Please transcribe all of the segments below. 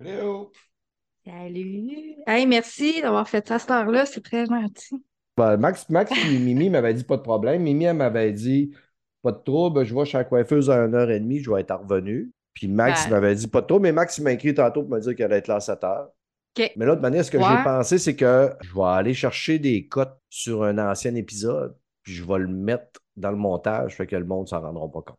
Hello! Salut! Hey, merci d'avoir fait ça à cette heure-là, c'est très gentil. Ben, Max, Max et Mimi m'avaient dit pas de problème. Mimi, elle m'avait dit pas de trouble, je vais chez la coiffeuse à 1h30, je vais être revenu. Puis Max Ben. m'avait dit pas de trouble, mais Max m'a écrit tantôt pour me dire qu'elle allait être là à 7 h OK. Mais l'autre manière, ce que Ouais. j'ai pensé, c'est que je vais aller chercher des cotes sur un ancien épisode, puis je vais le mettre dans le montage, fait que le monde ne s'en rendra pas compte.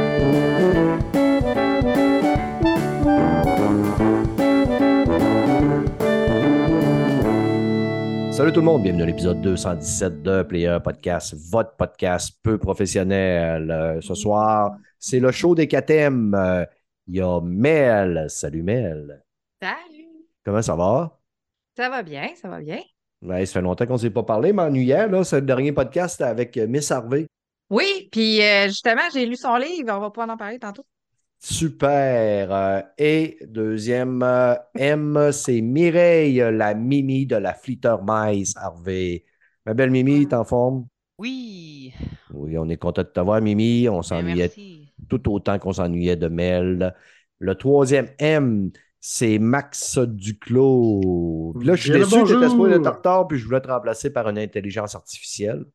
Salut tout le monde, bienvenue à l'épisode 217 de Player Podcast, votre podcast peu professionnel. Euh, ce soir, c'est le show des KTM. Euh, Il y a Mel. Salut Mel. Salut! Comment ça va? Ça va bien, ça va bien. Ouais, ça fait longtemps qu'on ne s'est pas parlé, m'ennuyait, là. C'est le dernier podcast avec euh, Miss Harvey. Oui, puis euh, justement, j'ai lu son livre, on va pas en parler tantôt. Super. Euh, et deuxième euh, M, c'est Mireille, la Mimi de la Flitter Mice Harvey. Ma belle Mimi, t'es en forme? Oui, Oui, on est content de te voir, Mimi. On ben, s'ennuyait tout autant qu'on s'ennuyait de Mel. Le troisième M, c'est Max Duclos. Puis là, je suis déçu que tu en retard, puis je voulais te remplacer par une intelligence artificielle.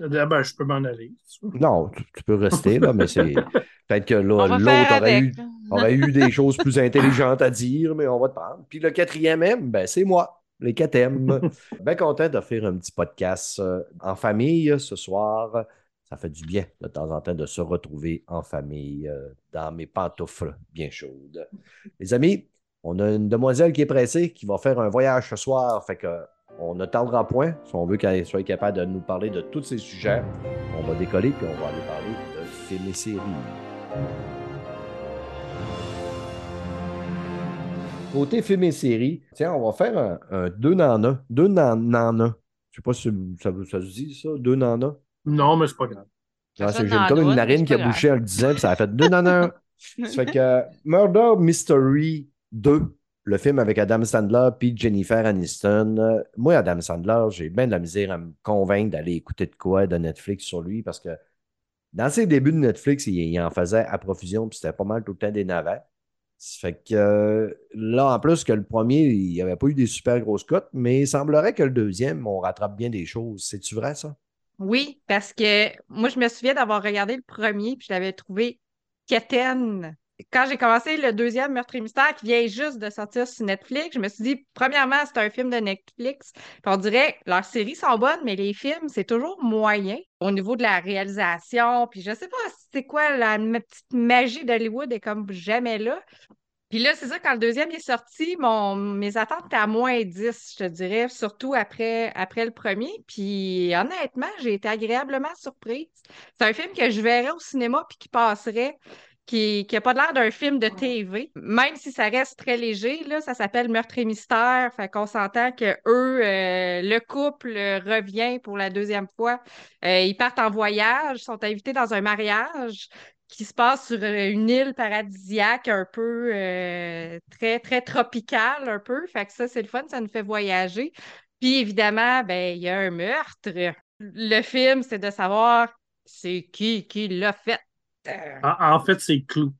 Ah ben, je peux m'en aller. Non, tu, tu peux rester, là, mais c'est. Peut-être que l'autre eu, aurait eu des choses plus intelligentes à dire, mais on va te prendre. Puis le quatrième M, ben, c'est moi, les 4 M. Bien content de faire un petit podcast euh, en famille euh, ce soir. Ça fait du bien de temps en temps de se retrouver en famille euh, dans mes pantoufles bien chaudes. Les amis, on a une demoiselle qui est pressée, qui va faire un voyage ce soir. Fait que on ne tardera point si on veut qu'elle soit capable de nous parler de tous ces sujets. On va décoller puis on va aller parler de films et séries. Côté films et séries, tiens, on va faire un, un deux un. Deux un. Je sais pas si ça, ça se dit ça, deux un? Non, mais c'est pas grave. J'ai comme une narine qui a bouché en le disant, puis ça a fait deux un. Ça fait que Murder Mystery 2, le film avec Adam Sandler puis Jennifer Aniston. Moi, Adam Sandler, j'ai bien de la misère à me convaincre d'aller écouter de quoi de Netflix sur lui parce que dans ses débuts de Netflix, il, en faisait à profusion puis c'était pas mal tout le temps des. Ça fait que euh, là, en plus que le premier, il n'y avait pas eu des super grosses cotes, mais il semblerait que le deuxième, on rattrape bien des choses. C'est-tu vrai, ça? Oui, parce que moi, je me souviens d'avoir regardé le premier, puis je l'avais trouvé quétaine. Quand j'ai commencé le deuxième Meurtre et Mystère, qui vient juste de sortir sur Netflix, je me suis dit, premièrement, c'est un film de Netflix. Puis on dirait, leurs séries sont bonnes, mais les films, c'est toujours moyen au niveau de la réalisation. Puis je sais pas c'est quoi, la petite magie d'Hollywood est comme jamais là. Puis là, c'est ça, quand le deuxième est sorti, mon, mes attentes étaient à moins 10, je te dirais, surtout après, après le premier. Puis honnêtement, j'ai été agréablement surprise. C'est un film que je verrais au cinéma puis qui passerait, qui n'a pas l'air d'un film de TV, même si ça reste très léger. Là, ça s'appelle Meurtre et Mystère. Fait qu'on s'entend que eux, euh, le couple revient pour la deuxième fois. Euh, ils partent en voyage, sont invités dans un mariage qui se passe sur euh, une île paradisiaque un peu euh, très, très tropicale, un peu. Fait que ça, c'est le fun, ça nous fait voyager. Puis évidemment, ben, il y a un meurtre. Le film, c'est de savoir c'est qui qui l'a fait. Euh, En, en fait, c'est Clou.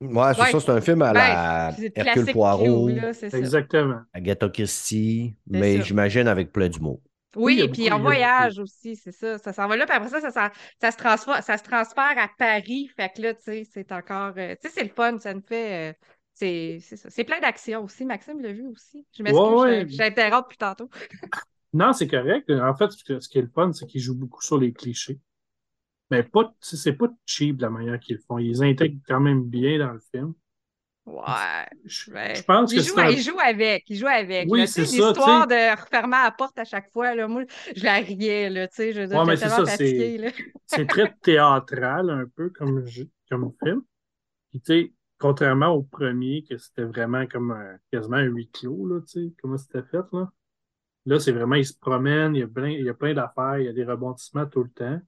Ouais, c'est Ouais. ça, c'est un film à la Ben, c'est Hercule Poirot, Clou, là, c'est ça. Exactement. Agatha Christie, mais j'imagine avec plein d'humour. Oui, Oui, a puis en voyage aussi, c'est ça. Ça s'en va là, puis après ça, ça, se transfère, ça se transfère à Paris. Fait que là, tu sais, c'est encore. euh, tu sais, c'est le fun, ça nous fait. euh, c'est c'est ça. C'est plein d'actions aussi. Maxime l'a vu aussi. Je m'excuse, Ouais, j'interromps depuis tantôt. Non, c'est correct. En fait, ce qui est le fun, c'est qu'ils jouent beaucoup sur les clichés. Mais pas, c'est pas cheap la manière qu'ils le font. Ils intègrent quand même bien dans le film. Ouais. Je, ouais. je pense il que joue, c'est un- il joue avec, il joue avec. Oui, c'est ça, L'histoire de refermer la porte à chaque fois, là, moi, je la riais, là, je veux dire, Ouais, mais j'étais c'est ça, c'est très théâtral un peu comme, comme film. Puis, tu sais, contrairement au premier, que c'était vraiment comme un- quasiment un huis clos, là, tu sais, comment c'était fait, là. Là, c'est vraiment, il se promène, il y a plein, il y a plein d'affaires, il y a des rebondissements tout le temps.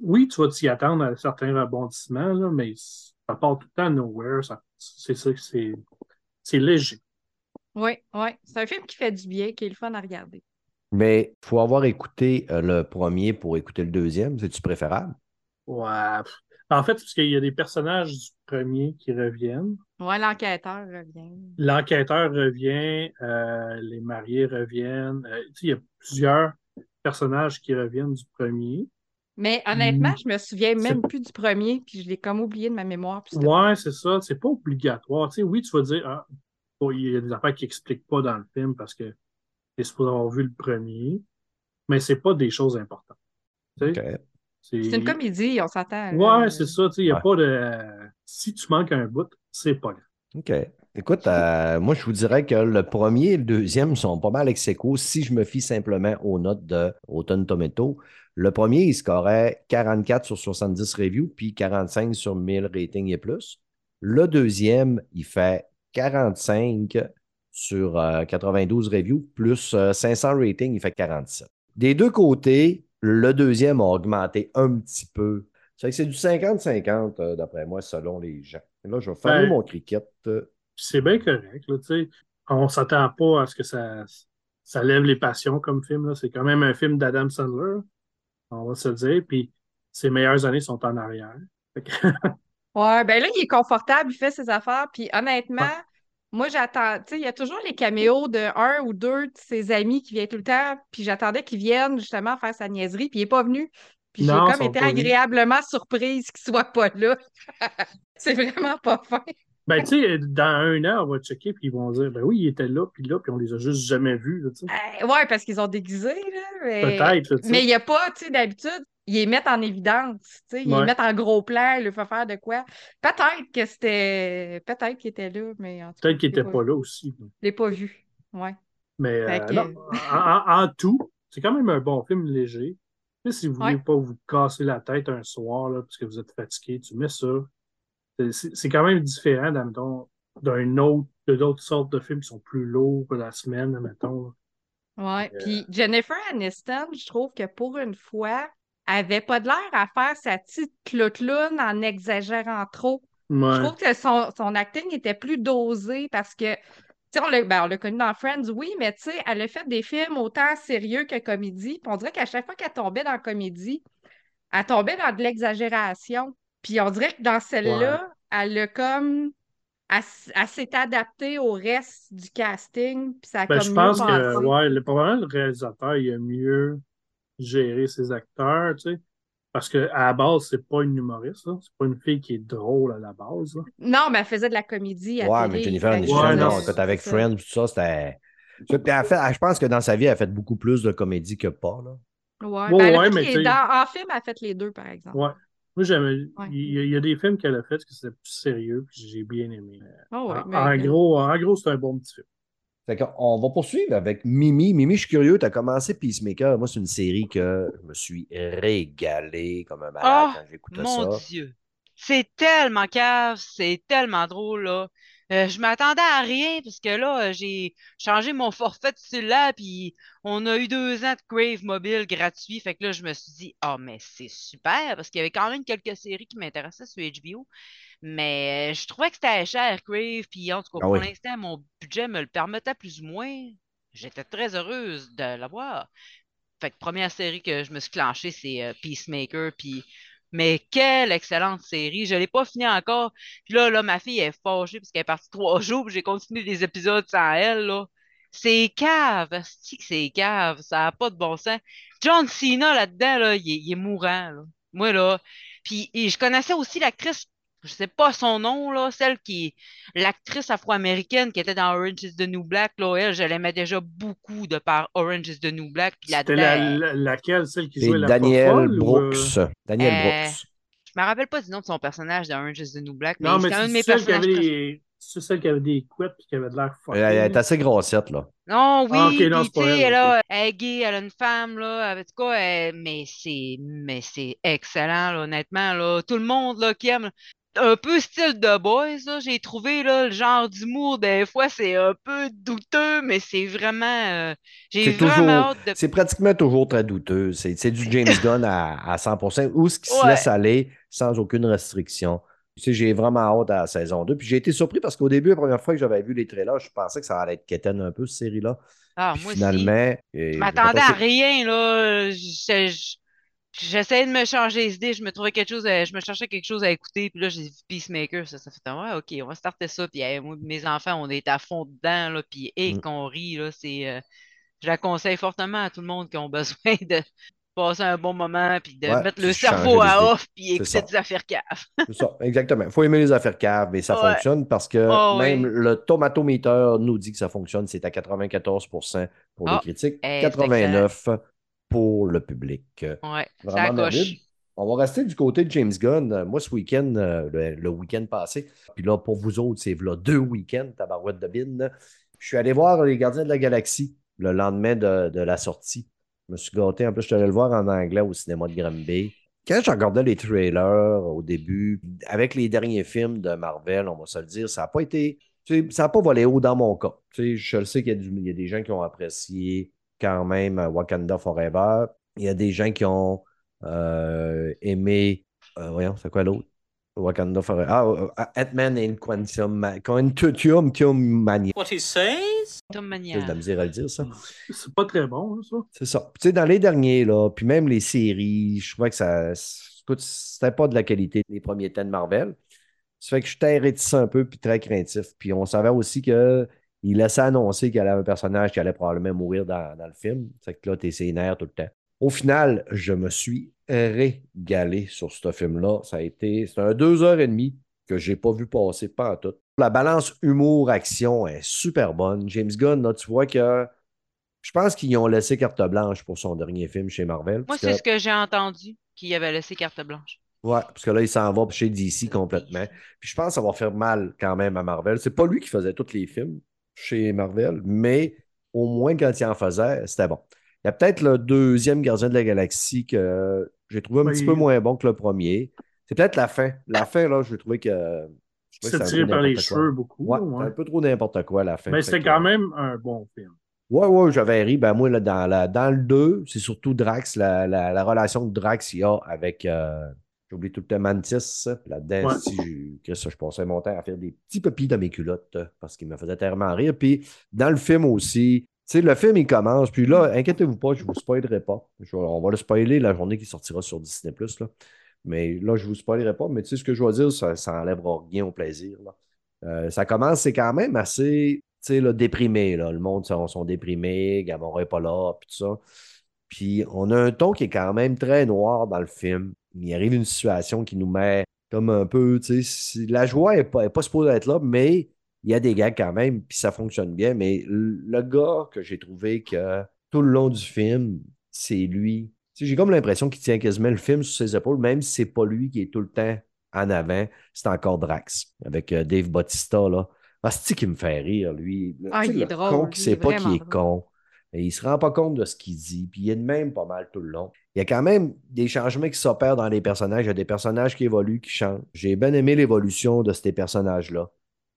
Oui, tu vas t'y attendre à certains rebondissements, là, mais ça part tout le temps nowhere. ça- C'est ça c'est. C'est léger. Oui, oui. C'est un film qui fait du bien, qui est le fun à regarder. Mais il faut avoir écouté euh, le premier pour écouter le deuxième. C'est-tu préférable? Ouais. En fait, parce qu'il y a des personnages du premier qui reviennent. Ouais, l'enquêteur revient. L'enquêteur revient, euh, les mariés reviennent. Euh, il y a plusieurs personnages qui reviennent du premier. Mais honnêtement, Mm. je me souviens même plus du premier, puis je l'ai comme oublié de ma mémoire. Ouais, c'est ça. C'est pas obligatoire. Tu sais, oui, tu vas dire, ah, bon, il y a des affaires qui expliquent pas dans le film parce que tu es supposé avoir vu le premier, mais c'est pas des choses importantes. Tu sais, OK. c'est une comédie, on s'attend. là. Ouais, c'est ça. Tu sais, il y a Ouais. pas de. Si tu manques un bout, c'est pas grave. OK. Écoute, euh, moi, je vous dirais que le premier et le deuxième sont pas mal ex aequo si je me fie simplement aux notes de Autumn Tomato. Le premier, il scorait 44 sur 70 reviews, puis 45 sur 1000 ratings et plus. Le deuxième, il fait 45 sur euh, 92 reviews, plus euh, 500 ratings, il fait 47. Des deux côtés, le deuxième a augmenté un petit peu. C'est du 50-50, euh, d'après moi, selon les gens. Et là, je vais fermer Ben, mon cricket. C'est bien correct. Là, tu sais. on s'attend pas à ce que ça, ça lève les passions comme film. là. C'est quand même un film d'Adam Sandler, on va se le dire. Puis ses meilleures années sont en arrière. Ouais, ben là, il est confortable, il fait ses affaires, puis honnêtement, Ouais. moi, j'attends, tu sais, il y a toujours les caméos de un ou deux de ses amis qui viennent tout le temps, puis j'attendais qu'il vienne justement faire sa niaiserie, puis il n'est pas venu. Puis j'ai comme été agréablement surprise qu'il soit pas là. C'est vraiment pas fin. Ben, tu sais, dans un an, on va checker, puis ils vont dire, ben oui, il était là, puis là, puis on les a juste jamais vus. là. Euh, ouais, parce qu'ils ont déguisé, là. Mais, Peut-être. mais il n'y a pas, tu sais, d'habitude, ils les mettent en évidence, tu sais, ils les mettent en gros plan, ils leur font faire de quoi. Peut-être que c'était. Peut-être qu'il était là, mais en tout cas, Peut-être qu'il je l'ai était pas là aussi. Je l'ai pas vu. Ouais. Mais euh, que- non, en, tout, c'est quand même un bon film léger. Si vous voulez Ouais. pas vous casser la tête un soir, là, parce que vous êtes fatigué, tu mets ça. C'est- C'est quand même différent, admettons, d'un autre, de d'autres sortes de films qui sont plus lourds pour la semaine, admettons. Ouais. Euh, Puis Jennifer Aniston, je trouve que pour une fois, elle avait pas de l'air à faire sa petite cloutloune en exagérant trop. Je trouve que son, son acting était plus dosé parce que, tu sais, on l'a ben, on l'a connu dans Friends, oui, mais tu sais, elle a fait des films autant sérieux que comédie. Puis on dirait qu'à chaque fois qu'elle tombait dans la comédie, elle tombait dans de l'exagération. Puis on dirait que dans celle-là, elle a comme. Elle, s'est adaptée au reste du casting. Puis ça a Ben, comme je pense que, passé. ouais, le, probablement le réalisateur, il a mieux géré ses acteurs, tu sais. Parce qu'à la base, c'est pas une humoriste, là. C'est pas une fille qui est drôle à la base, là. Non, mais elle faisait de la comédie à Ouais, télé. mais Jennifer Aniston, Ouais, non, non, écoute, avec. Friends, tout ça, c'était. Fait- je pense que dans sa vie, elle a fait beaucoup plus de comédie que pas. Là. Ouais, Ouais, ben, ouais, mais dans- en film, elle a fait les deux, par exemple. Ouais. Moi, j'aime. Ouais. Il y, a- il y a des films qu'elle a fait que c'était plus sérieux, puis j'ai bien aimé. Oh, ouais, en, mais- en gros, en gros, c'est un bon petit film. Fait qu'on va poursuivre avec Mimi. Mimi, je suis curieux, tu as commencé Peacemaker. Moi, c'est une série que je me suis régalé comme un malade Oh, quand j'écoutais mon ça. Dieu. C'est tellement cave, c'est tellement drôle, là. Euh, je m'attendais à rien parce que là, euh, j'ai changé mon forfait de cellulaire puis on a eu deux ans de Crave mobile gratuit. Fait que là, je me suis dit, ah, mais c'est super parce qu'il y avait quand même quelques séries qui m'intéressaient sur HBO. Mais euh, je trouvais que c'était cher, Crave. Puis en tout cas, Ah pour oui. l'instant, mon budget me le permettait plus ou moins. J'étais très heureuse de l'avoir. Fait que première série que je me suis clenchée, c'est Peacemaker. Puis, mais quelle excellente série! Je l'ai pas fini encore. Puis là, ma fille est fâchée parce qu'elle est partie trois jours. Puis j'ai continué des épisodes sans elle. Là. C'est cave, c'est cave. Ça n'a pas de bon sens. John Cena là-dedans, là, il est, mourant. Moi, là. Puis je connaissais aussi l'actrice, je sais pas son nom, là, celle qui l'actrice afro-américaine qui était dans Orange is the New Black, là, elle, je l'aimais déjà beaucoup de par Orange is the New Black. Puis C'était la- la- laquelle, celle qui jouait la Daniel ou, euh, Brooks. Daniel Euh, Brooks. je me rappelle pas du nom de son personnage dans Orange is the New Black, mais Non, mais c'est un de mes celle qui personnages. avait préférés. des... C'est celle qui avait des couettes et qui avait de l'air fucké. Elle est assez grossette, là. Non, oui, Ah, ok, non, puis elle, elle, est gay, elle a une femme, là, en tout cas, elle- mais c'est mais c'est excellent, là, honnêtement, là. Tout le monde, là, qui aime. Un peu style de Boys. J'ai trouvé là, le genre d'humour, des fois, c'est un peu douteux, mais c'est vraiment. euh, j'ai C'est vraiment de. c'est pratiquement toujours très douteux. C'est du James Gunn à, à 100%, ou ce qui se laisse aller sans aucune restriction. Tu sais, j'ai vraiment hâte à la saison 2. Puis j'ai été surpris parce qu'au début, la première fois que j'avais vu les trailers, je pensais que ça allait être quétaine un peu, cette série-là. Ah, Puis moi aussi. finalement, Je m'attendais à rien, là. Je- je- J'essayais de me changer les idées, je me trouvais quelque chose, à- je me cherchais quelque chose à écouter, puis là j'ai vu Peacemaker, ça, ça fait ouais, ok, on va starter ça, puis hey, moi, mes enfants, on est à fond dedans, là, puis et Mm. qu'on rit, là, c'est, euh, je la conseille fortement à tout le monde qui ont besoin de passer un bon moment, puis de Ouais, mettre le cerveau à off, puis écouter des affaires caves. C'est ça, exactement. Il faut aimer les affaires caves, mais ça Ouais. fonctionne parce que Oh, même oui. le tomatometer nous dit que ça fonctionne. C'est à 94% pour les Ah, critiques, eh, c'est 89% pour le public. Ouais, ça Vraiment. On va rester du côté de James Gunn. Euh, Moi, ce week-end, euh, le, le week-end passé, puis là, pour vous autres, c'est là deux week-ends, tabarouette de bine. Je suis allé voir Les Gardiens de la Galaxie le lendemain de, de la sortie. Je me suis gâté. En plus, je suis allé le voir en anglais au cinéma de Granby. Quand je regardais les trailers au début, avec les derniers films de Marvel, on va se le dire, ça n'a pas été. tu sais, Ça n'a pas volé haut dans mon cas. Tu sais, je le sais qu'il y, y a des gens qui ont apprécié quand même euh, Wakanda Forever. Il y a des gens qui ont euh, aimé. euh, voyons, c'est quoi l'autre? Wakanda Forever. Ah, Ant-Man and Quantum, Ma- Quantum Quantum Mania. What he says? Mania. de la misère à le dire, ça. C'est pas très bon, hein, ça. C'est ça. Tu sais, dans les derniers, là, puis même les séries, je trouvais que ça. Écoute, c'était pas de la qualité des premiers temps de Marvel. Ça fait que j'étais réticent un peu, puis très craintif. Puis on savait aussi qu'il laissait annoncer qu'il y avait un personnage qui allait probablement mourir dans, dans le film. Fait que là, t'es nerfs tout le temps. Au final, je me suis régalé sur ce film-là. Ça a été. C'est un deux heures et demie que j'ai pas vu passer, pas en tout. La balance humour-action est super bonne. James Gunn, là, tu vois que. Je pense qu'ils ont laissé carte blanche pour son dernier film chez Marvel. Moi, c'est que- ce que j'ai entendu, qu'il avait laissé carte blanche. Ouais, parce que là, il s'en va chez DC complètement. Puis je pense que ça va faire mal quand même à Marvel. C'est pas lui qui faisait tous les films chez Marvel, mais au moins quand il en faisait, c'était bon. Il y a peut-être le deuxième Gardien de la Galaxie que j'ai trouvé un petit peu moins bon que le premier. C'est peut-être la fin. La fin, là, j'ai trouvé que. je trouvais que C'est tiré par les quoi. cheveux beaucoup. Ouais, un peu trop n'importe quoi à la fin. Mais c'était que- quand même un bon film. Ouais, ouais, j'avais ri. Ben, moi, là, dans, la, dans le 2, c'est surtout Drax, la, la, la relation que Drax y a avec. euh, J'oublie tout le temps Mantis. Là-dedans, Ouais. si je, Chris, je passais mon temps à faire des petits papilles dans mes culottes parce qu'il me faisait tellement rire. Puis dans le film aussi, tu sais, le film, il commence. Puis là, inquiétez-vous pas, je ne vous spoilerai pas. Je on va le spoiler la journée qui sortira sur Disney. Là. Mais là, je ne vous spoilerai pas. Mais tu sais, ce que je vais dire, ça, ça enlèvera rien au plaisir. là. Euh, ça commence, c'est quand même assez tu sais, là, déprimé. Là. Le monde sont, sont déprimés, Gamora n'est pas là, puis tout ça. Puis on a un ton qui est quand même très noir dans le film. Il arrive une situation qui nous met comme un peu, tu sais, la joie n'est pas, est pas supposée être là, mais il y a des gars quand même, puis ça fonctionne bien. Mais le gars que j'ai trouvé que tout le long du film, c'est lui. Tu sais, j'ai comme l'impression qu'il tient quasiment le film sur ses épaules, même si c'est pas lui qui est tout le temps en avant, c'est encore Drax, avec euh, Dave Bautista, là. Ah, c'est qui me fait rire, lui? Ah, Tu sais, il est le drôle, con qui sait pas qu'il est con. Il se rend pas compte de ce qu'il dit, puis il est de même pas mal tout le long. Il y a quand même des changements qui s'opèrent dans les personnages. Il y a des personnages qui évoluent, qui changent. J'ai bien aimé l'évolution de ces personnages-là.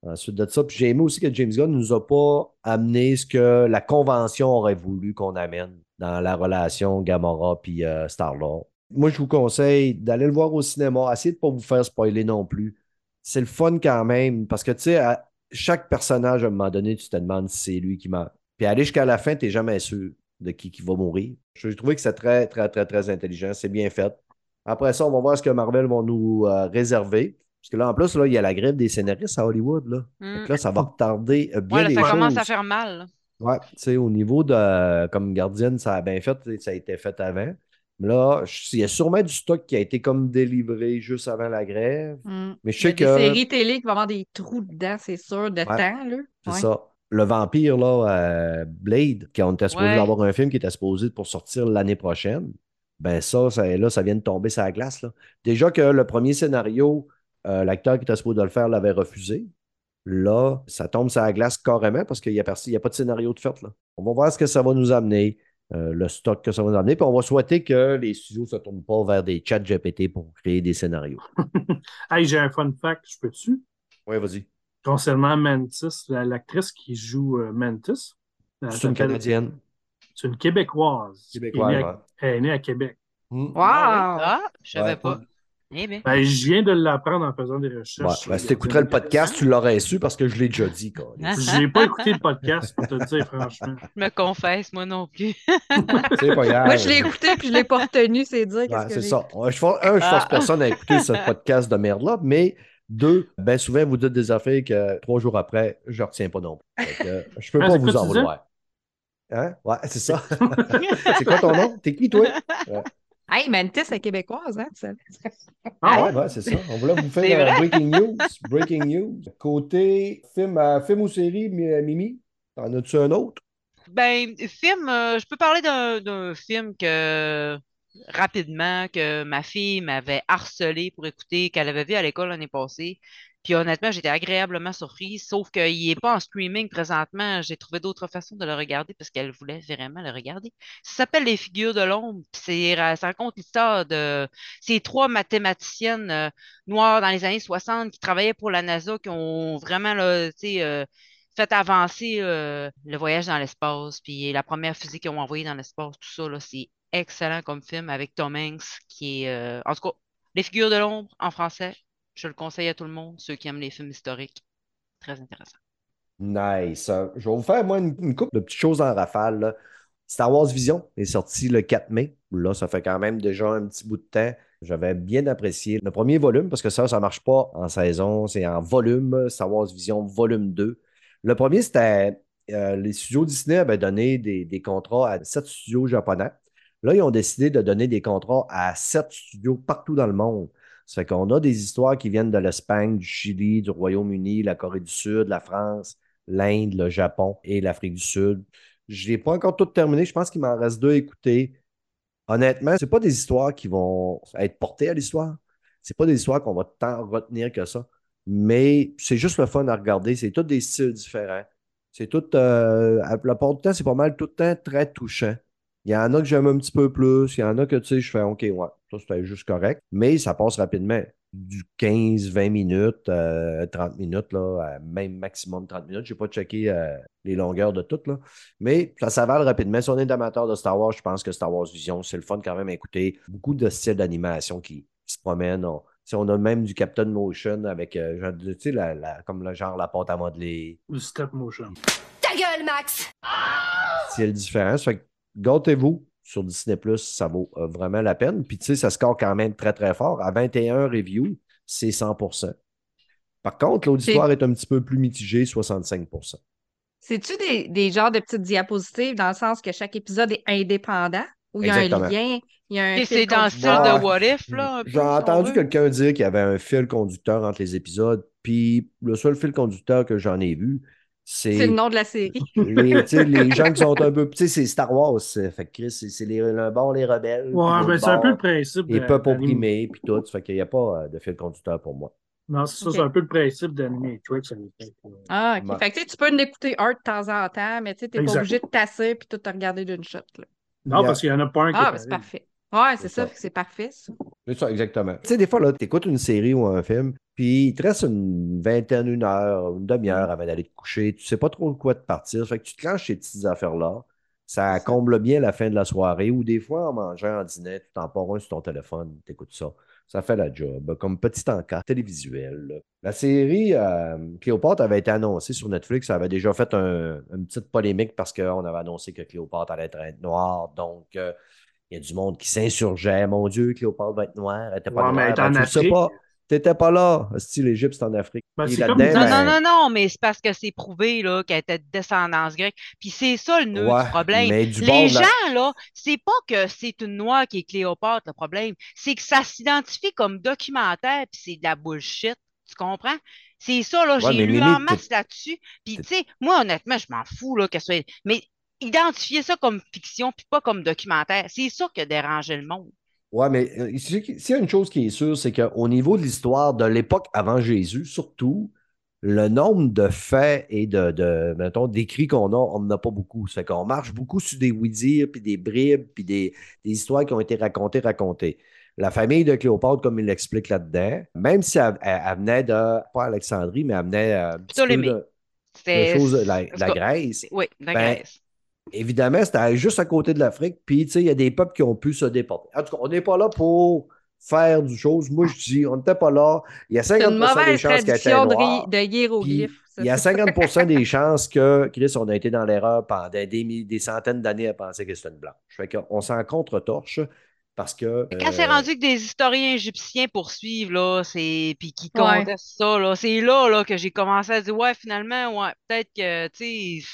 Ensuite de ça, j'ai aimé aussi que James Gunn ne nous a pas amené ce que la convention aurait voulu qu'on amène dans la relation Gamora puis euh, Star-Lord. Moi, je vous conseille d'aller le voir au cinéma. Essayez de ne pas vous faire spoiler non plus. C'est le fun quand même, parce que tu sais, chaque personnage, à un moment donné, tu te demandes si c'est lui qui meurt. Puis aller jusqu'à la fin, tu n'es jamais sûr de qui, qui va mourir. Je j'ai trouvé que c'est très, très, très, très intelligent. C'est bien fait. Après ça, on va voir ce que Marvel va nous euh, réserver. Parce que là, en plus, là, il y a la grève des scénaristes à Hollywood. Là. Fait que là, ça va retarder bien Ouais, là, ça choses. commence à faire mal. Ouais, tu sais, au niveau de comme gardienne, ça a bien fait, sais, ça a été fait avant. Mais là, il y a sûrement du stock qui a été comme délivré juste avant la grève. Mm. Mais je Il y a sais des que séries télé qui vont avoir des trous dedans, c'est sûr, de temps, là. c'est Ouais. ça. Le vampire, là, euh, Blade, qui on était supposé Ouais. avoir un film qui était supposé pour sortir l'année prochaine, ben ça, ça, là, ça vient de tomber sur la glace. Là. Déjà que le premier scénario, euh, l'acteur qui était supposé le faire l'avait refusé. Là, ça tombe sur la glace carrément parce qu'il n'y a pas de scénario de fait. Là. On va voir ce que ça va nous amener. euh, le stock que ça va nous amener. Puis on va souhaiter que les studios ne se tournent pas vers des chats GPT pour créer des scénarios. Hey, j'ai un fun fact, je peux-tu? Oui, vas-y. Concernant Mantis, la- l'actrice qui joue euh, Mantis, C'est une Canadienne. C'est une Québécoise. Québécoise, Elle est née à- ouais. Elle est née à Québec. Hmm. Wow! Ah, je savais Ouais. pas. Eh bien. Ben, je viens de l'apprendre en faisant des Ouais, recherches. ben, si tu écouterais le podcast, tu l'aurais su parce que je l'ai déjà dit. Ah. J'ai pas écouté le podcast pour te le dire, franchement. Je me confesse, moi non plus. C'est pas grave. Moi, je l'ai écouté puis je l'ai pas retenu, c'est dire Ouais, c'est ça. Je un, je force Ah. personne à écouter ce podcast de merde-là, mais deux, ben souvent, vous dites des affaires que trois jours après, je ne retiens pas non plus. Euh, je peux Ah, pas vous en vouloir. Hein? Ouais, c'est ça. c'est quoi ton nom? T'es qui, toi? Hey, Mantis est québécoise, hein, tu savais? Ah ouais, ouais, c'est ça. On voulait vous faire euh, breaking news. Breaking news. Côté film, euh, film ou série, Mi- Mimi, t'en as-tu un autre? Ben, film, euh, je peux parler d'un film que rapidement que ma fille m'avait harcelé pour écouter, qu'elle avait vu à l'école l'année passée. Puis honnêtement, j'étais agréablement surprise, sauf qu'il n'est pas en streaming présentement. J'ai trouvé d'autres façons de le regarder parce qu'elle voulait vraiment le regarder. Ça s'appelle Les figures de l'ombre. Ça raconte l'histoire de ces trois mathématiciennes euh, noires dans les années 60 qui travaillaient pour la NASA, qui ont vraiment euh, fait avancer euh, le voyage dans l'espace, puis la première fusée qu'ils ont envoyée dans l'espace, tout ça, c'est excellent comme film avec Tom Hanks, qui est, euh, en tout cas, Les figures de l'ombre en français, je le conseille à tout le monde, ceux qui aiment les films historiques. Très intéressant. Nice. Euh, Je vais vous faire, moi, une, couple de petites choses en rafale. Star Wars Vision est sorti le 4 mai. Là, ça fait quand même déjà un petit bout de temps. J'avais bien apprécié le premier volume parce que ça, ça ne marche pas en saison, c'est en volume. Star Wars Vision volume 2. Le premier, c'était euh, les studios Disney avaient donné des contrats à sept studios japonais. Là, ils ont décidé de donner des contrats à sept studios partout dans le monde. Ça fait qu'on a des histoires qui viennent de l'Espagne, du Chili, du Royaume-Uni, la Corée du Sud, la France, l'Inde, le Japon et l'Afrique du Sud. Je n'ai pas encore tout terminé. Je pense qu'il m'en reste deux à écouter. Honnêtement, ce pas des histoires qui vont être portées à l'histoire. C'est pas des histoires qu'on va tant retenir que ça. Mais c'est juste le fun à regarder. C'est tous des styles différents. C'est tout. euh, la du temps, c'est pas mal tout le temps très touchant. Il y en a que j'aime un petit peu plus. Il y en a que, tu sais, je fais OK, ouais, ça c'était juste correct. Mais ça passe rapidement. Du 15, 20 minutes, euh, 30 minutes, là, à même maximum 30 minutes. Je n'ai pas checké euh, les longueurs de toutes, là. Mais ça s'avale rapidement. Si on est amateur de Star Wars, je pense que Star Wars Vision, c'est le fun quand même à écouter. Beaucoup de styles d'animation qui, qui se promènent. On, tu sais, on a même du Captain Motion avec, euh, genre, tu sais, la, la- comme le genre la pâte à modeler Du stop motion. Ta gueule, Max! style différent. Ça fait que gâtez-vous sur Disney+, ça vaut euh, vraiment la peine. Puis tu sais, ça score quand même très très fort. À 21 reviews, c'est 100%. Par contre, l'auditoire est un petit peu plus mitigé, 65%. C'est-tu des, des genres de petites diapositives dans le sens que chaque épisode est indépendant? Ou il y a Exactement. un lien, il y a un c'est dans le style de What If, là. J'ai entendu quelqu'un dire qu'il y avait un fil conducteur entre les épisodes, puis le seul fil conducteur que j'en ai vu, c'est le nom de la série. les, tu sais, les gens qui sont un peu. Tu sais, c'est Star Wars, c'est- fait que Chris, c'est c'est les, le bord les rebelles. Ouais, ben c'est un peu le principe. Les peuples opprimés, puis tout. Fait qu'il n'y a pas euh, de fil conducteur pour moi. Non, c'est ça, c'est un peu le principe d'Animatrix. là. Ah, OK. Ouais. Fait que tu peux l'écouter un de temps en temps, mais tu t'es pas obligé de tasser puis tout te regarder d'une shot. Là. Non, Yeah. parce qu'il n'y en a pas un qui Ah, est ben c'est parfait. Ouais, c'est ça, c'est parfait, ça. C'est ça, exactement. Tu sais, des fois, là, tu écoutes une série ou un film, puis il te reste une vingtaine, une heure, une demi-heure avant d'aller te coucher. Tu sais pas trop de quoi te partir. Fait que tu te clenches ces petites affaires-là. Ça comble bien la fin de la soirée ou des fois, en mangeant en dîner, tu t'en pars un sur ton téléphone, tu écoutes ça. Ça fait la job, comme petit encart télévisuel. là. La série euh, Cléopâtre avait été annoncée sur Netflix. Ça avait déjà fait un- une petite polémique parce qu'on avait annoncé que Cléopâtre allait être noire. Donc, euh, il y a du monde qui s'insurgeait. Mon Dieu, Cléopâtre va être noire. Elle était pas Ouais, mais noire. elle est en Ben, tu sais Afrique. pas. T'étais pas là. Si l'Égypte, c'est en Afrique. Ben, c'est comme- Non, ben, non, non, non, mais c'est parce que c'est prouvé là, qu'elle était de descendance grecque. Puis c'est ça le nœud Ouais, du problème. mais du Les gens, là, c'est pas que c'est une noire qui est Cléopâtre, le problème. C'est que ça s'identifie comme documentaire, puis c'est de la bullshit. Tu comprends? C'est ça, là, Ouais, j'ai lu Mimi, en masse là-dessus. Puis, tu sais, moi, honnêtement, je m'en fous, là, qu'elle soit. Mais identifier ça comme fiction, puis pas comme documentaire, c'est ça qui a dérangé le monde. Ouais, mais euh, s'il y a une chose qui est sûre, c'est qu'au niveau de l'histoire de l'époque avant Jésus, surtout, le nombre de faits et de, de mettons, d'écrits qu'on a, on n'en a pas beaucoup. Ça fait qu'on marche beaucoup sur des oui-dire, puis des bribes, puis des, des histoires qui ont été racontées, racontées. La famille de Cléopâtre, comme il l'explique là-dedans, même si elle, elle- elle venait de, pas Alexandrie, mais elle venait euh, un petit peu de, la, de Grèce. Oui, de la Ben, Grèce. Évidemment, c'était juste à côté de l'Afrique. Puis, tu sais, il y a des peuples qui ont pu se déporter. En tout cas, on n'est pas là pour faire du chose. Moi, je dis, on n'était pas là. Il y a C'est 50 une des chances qu'elle était de, noire. ri- de hiéroglyphes. Il y a ça. 50 des chances que, Chris, on a été dans l'erreur pendant des, des centaines d'années à penser que c'était une blanche. Fait qu'on s'en contre-torche parce que. Quand c'est euh, rendu que des historiens égyptiens poursuivent, là, c'est. Puis qui Ouais. contestent ça, là, c'est là, là que j'ai commencé à dire, ouais, finalement, ouais, peut-être que, tu sais,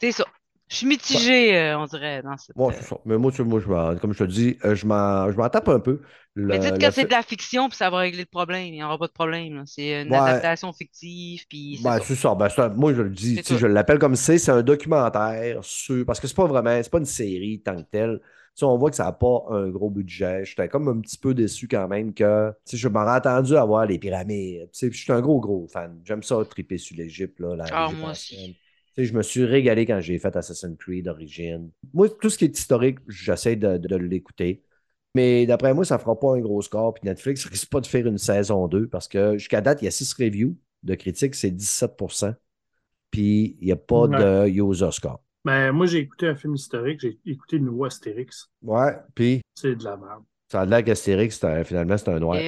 c'est ça. Je suis mitigé, euh, on dirait, dans cette. Bon, euh, c'est ça. mais moi, tu- moi je comme je te dis, euh, je m'en tape un peu. Mais Le- dites le que c'est de la fiction, puis ça va régler le problème. Il n'y aura pas de problème. C'est une Ouais. adaptation fictive, puis c'est Ben, ça. c'est ça. Ben, un- moi, je le dis, je l'appelle comme c'est, c'est un documentaire sur. Parce que c'est pas vraiment, c'est pas une série tant que telle. Tu sais, on voit que ça n'a pas un gros budget. J'étais comme un petit peu déçu quand même que. Je m'aurais attendu à voir les pyramides. Tu sais, puis je suis un gros, gros fan. J'aime ça triper sur l'Égypte, Ah, moi aussi. Je me suis régalé quand j'ai fait Assassin's Creed d'origine. Moi, tout ce qui est historique, j'essaie de, de l'écouter. Mais d'après moi, ça fera pas un gros score. Puis Netflix risque pas de faire une saison 2 parce que jusqu'à date, il y a 6 reviews de critiques, c'est 17% Puis il n'y a pas de user score. Ben, moi, j'ai écouté un film historique, j'ai écouté le nouveau Astérix. Ouais, puis C'est de la merde. ça a l'air qu'Astérix, finalement, c'est un noir.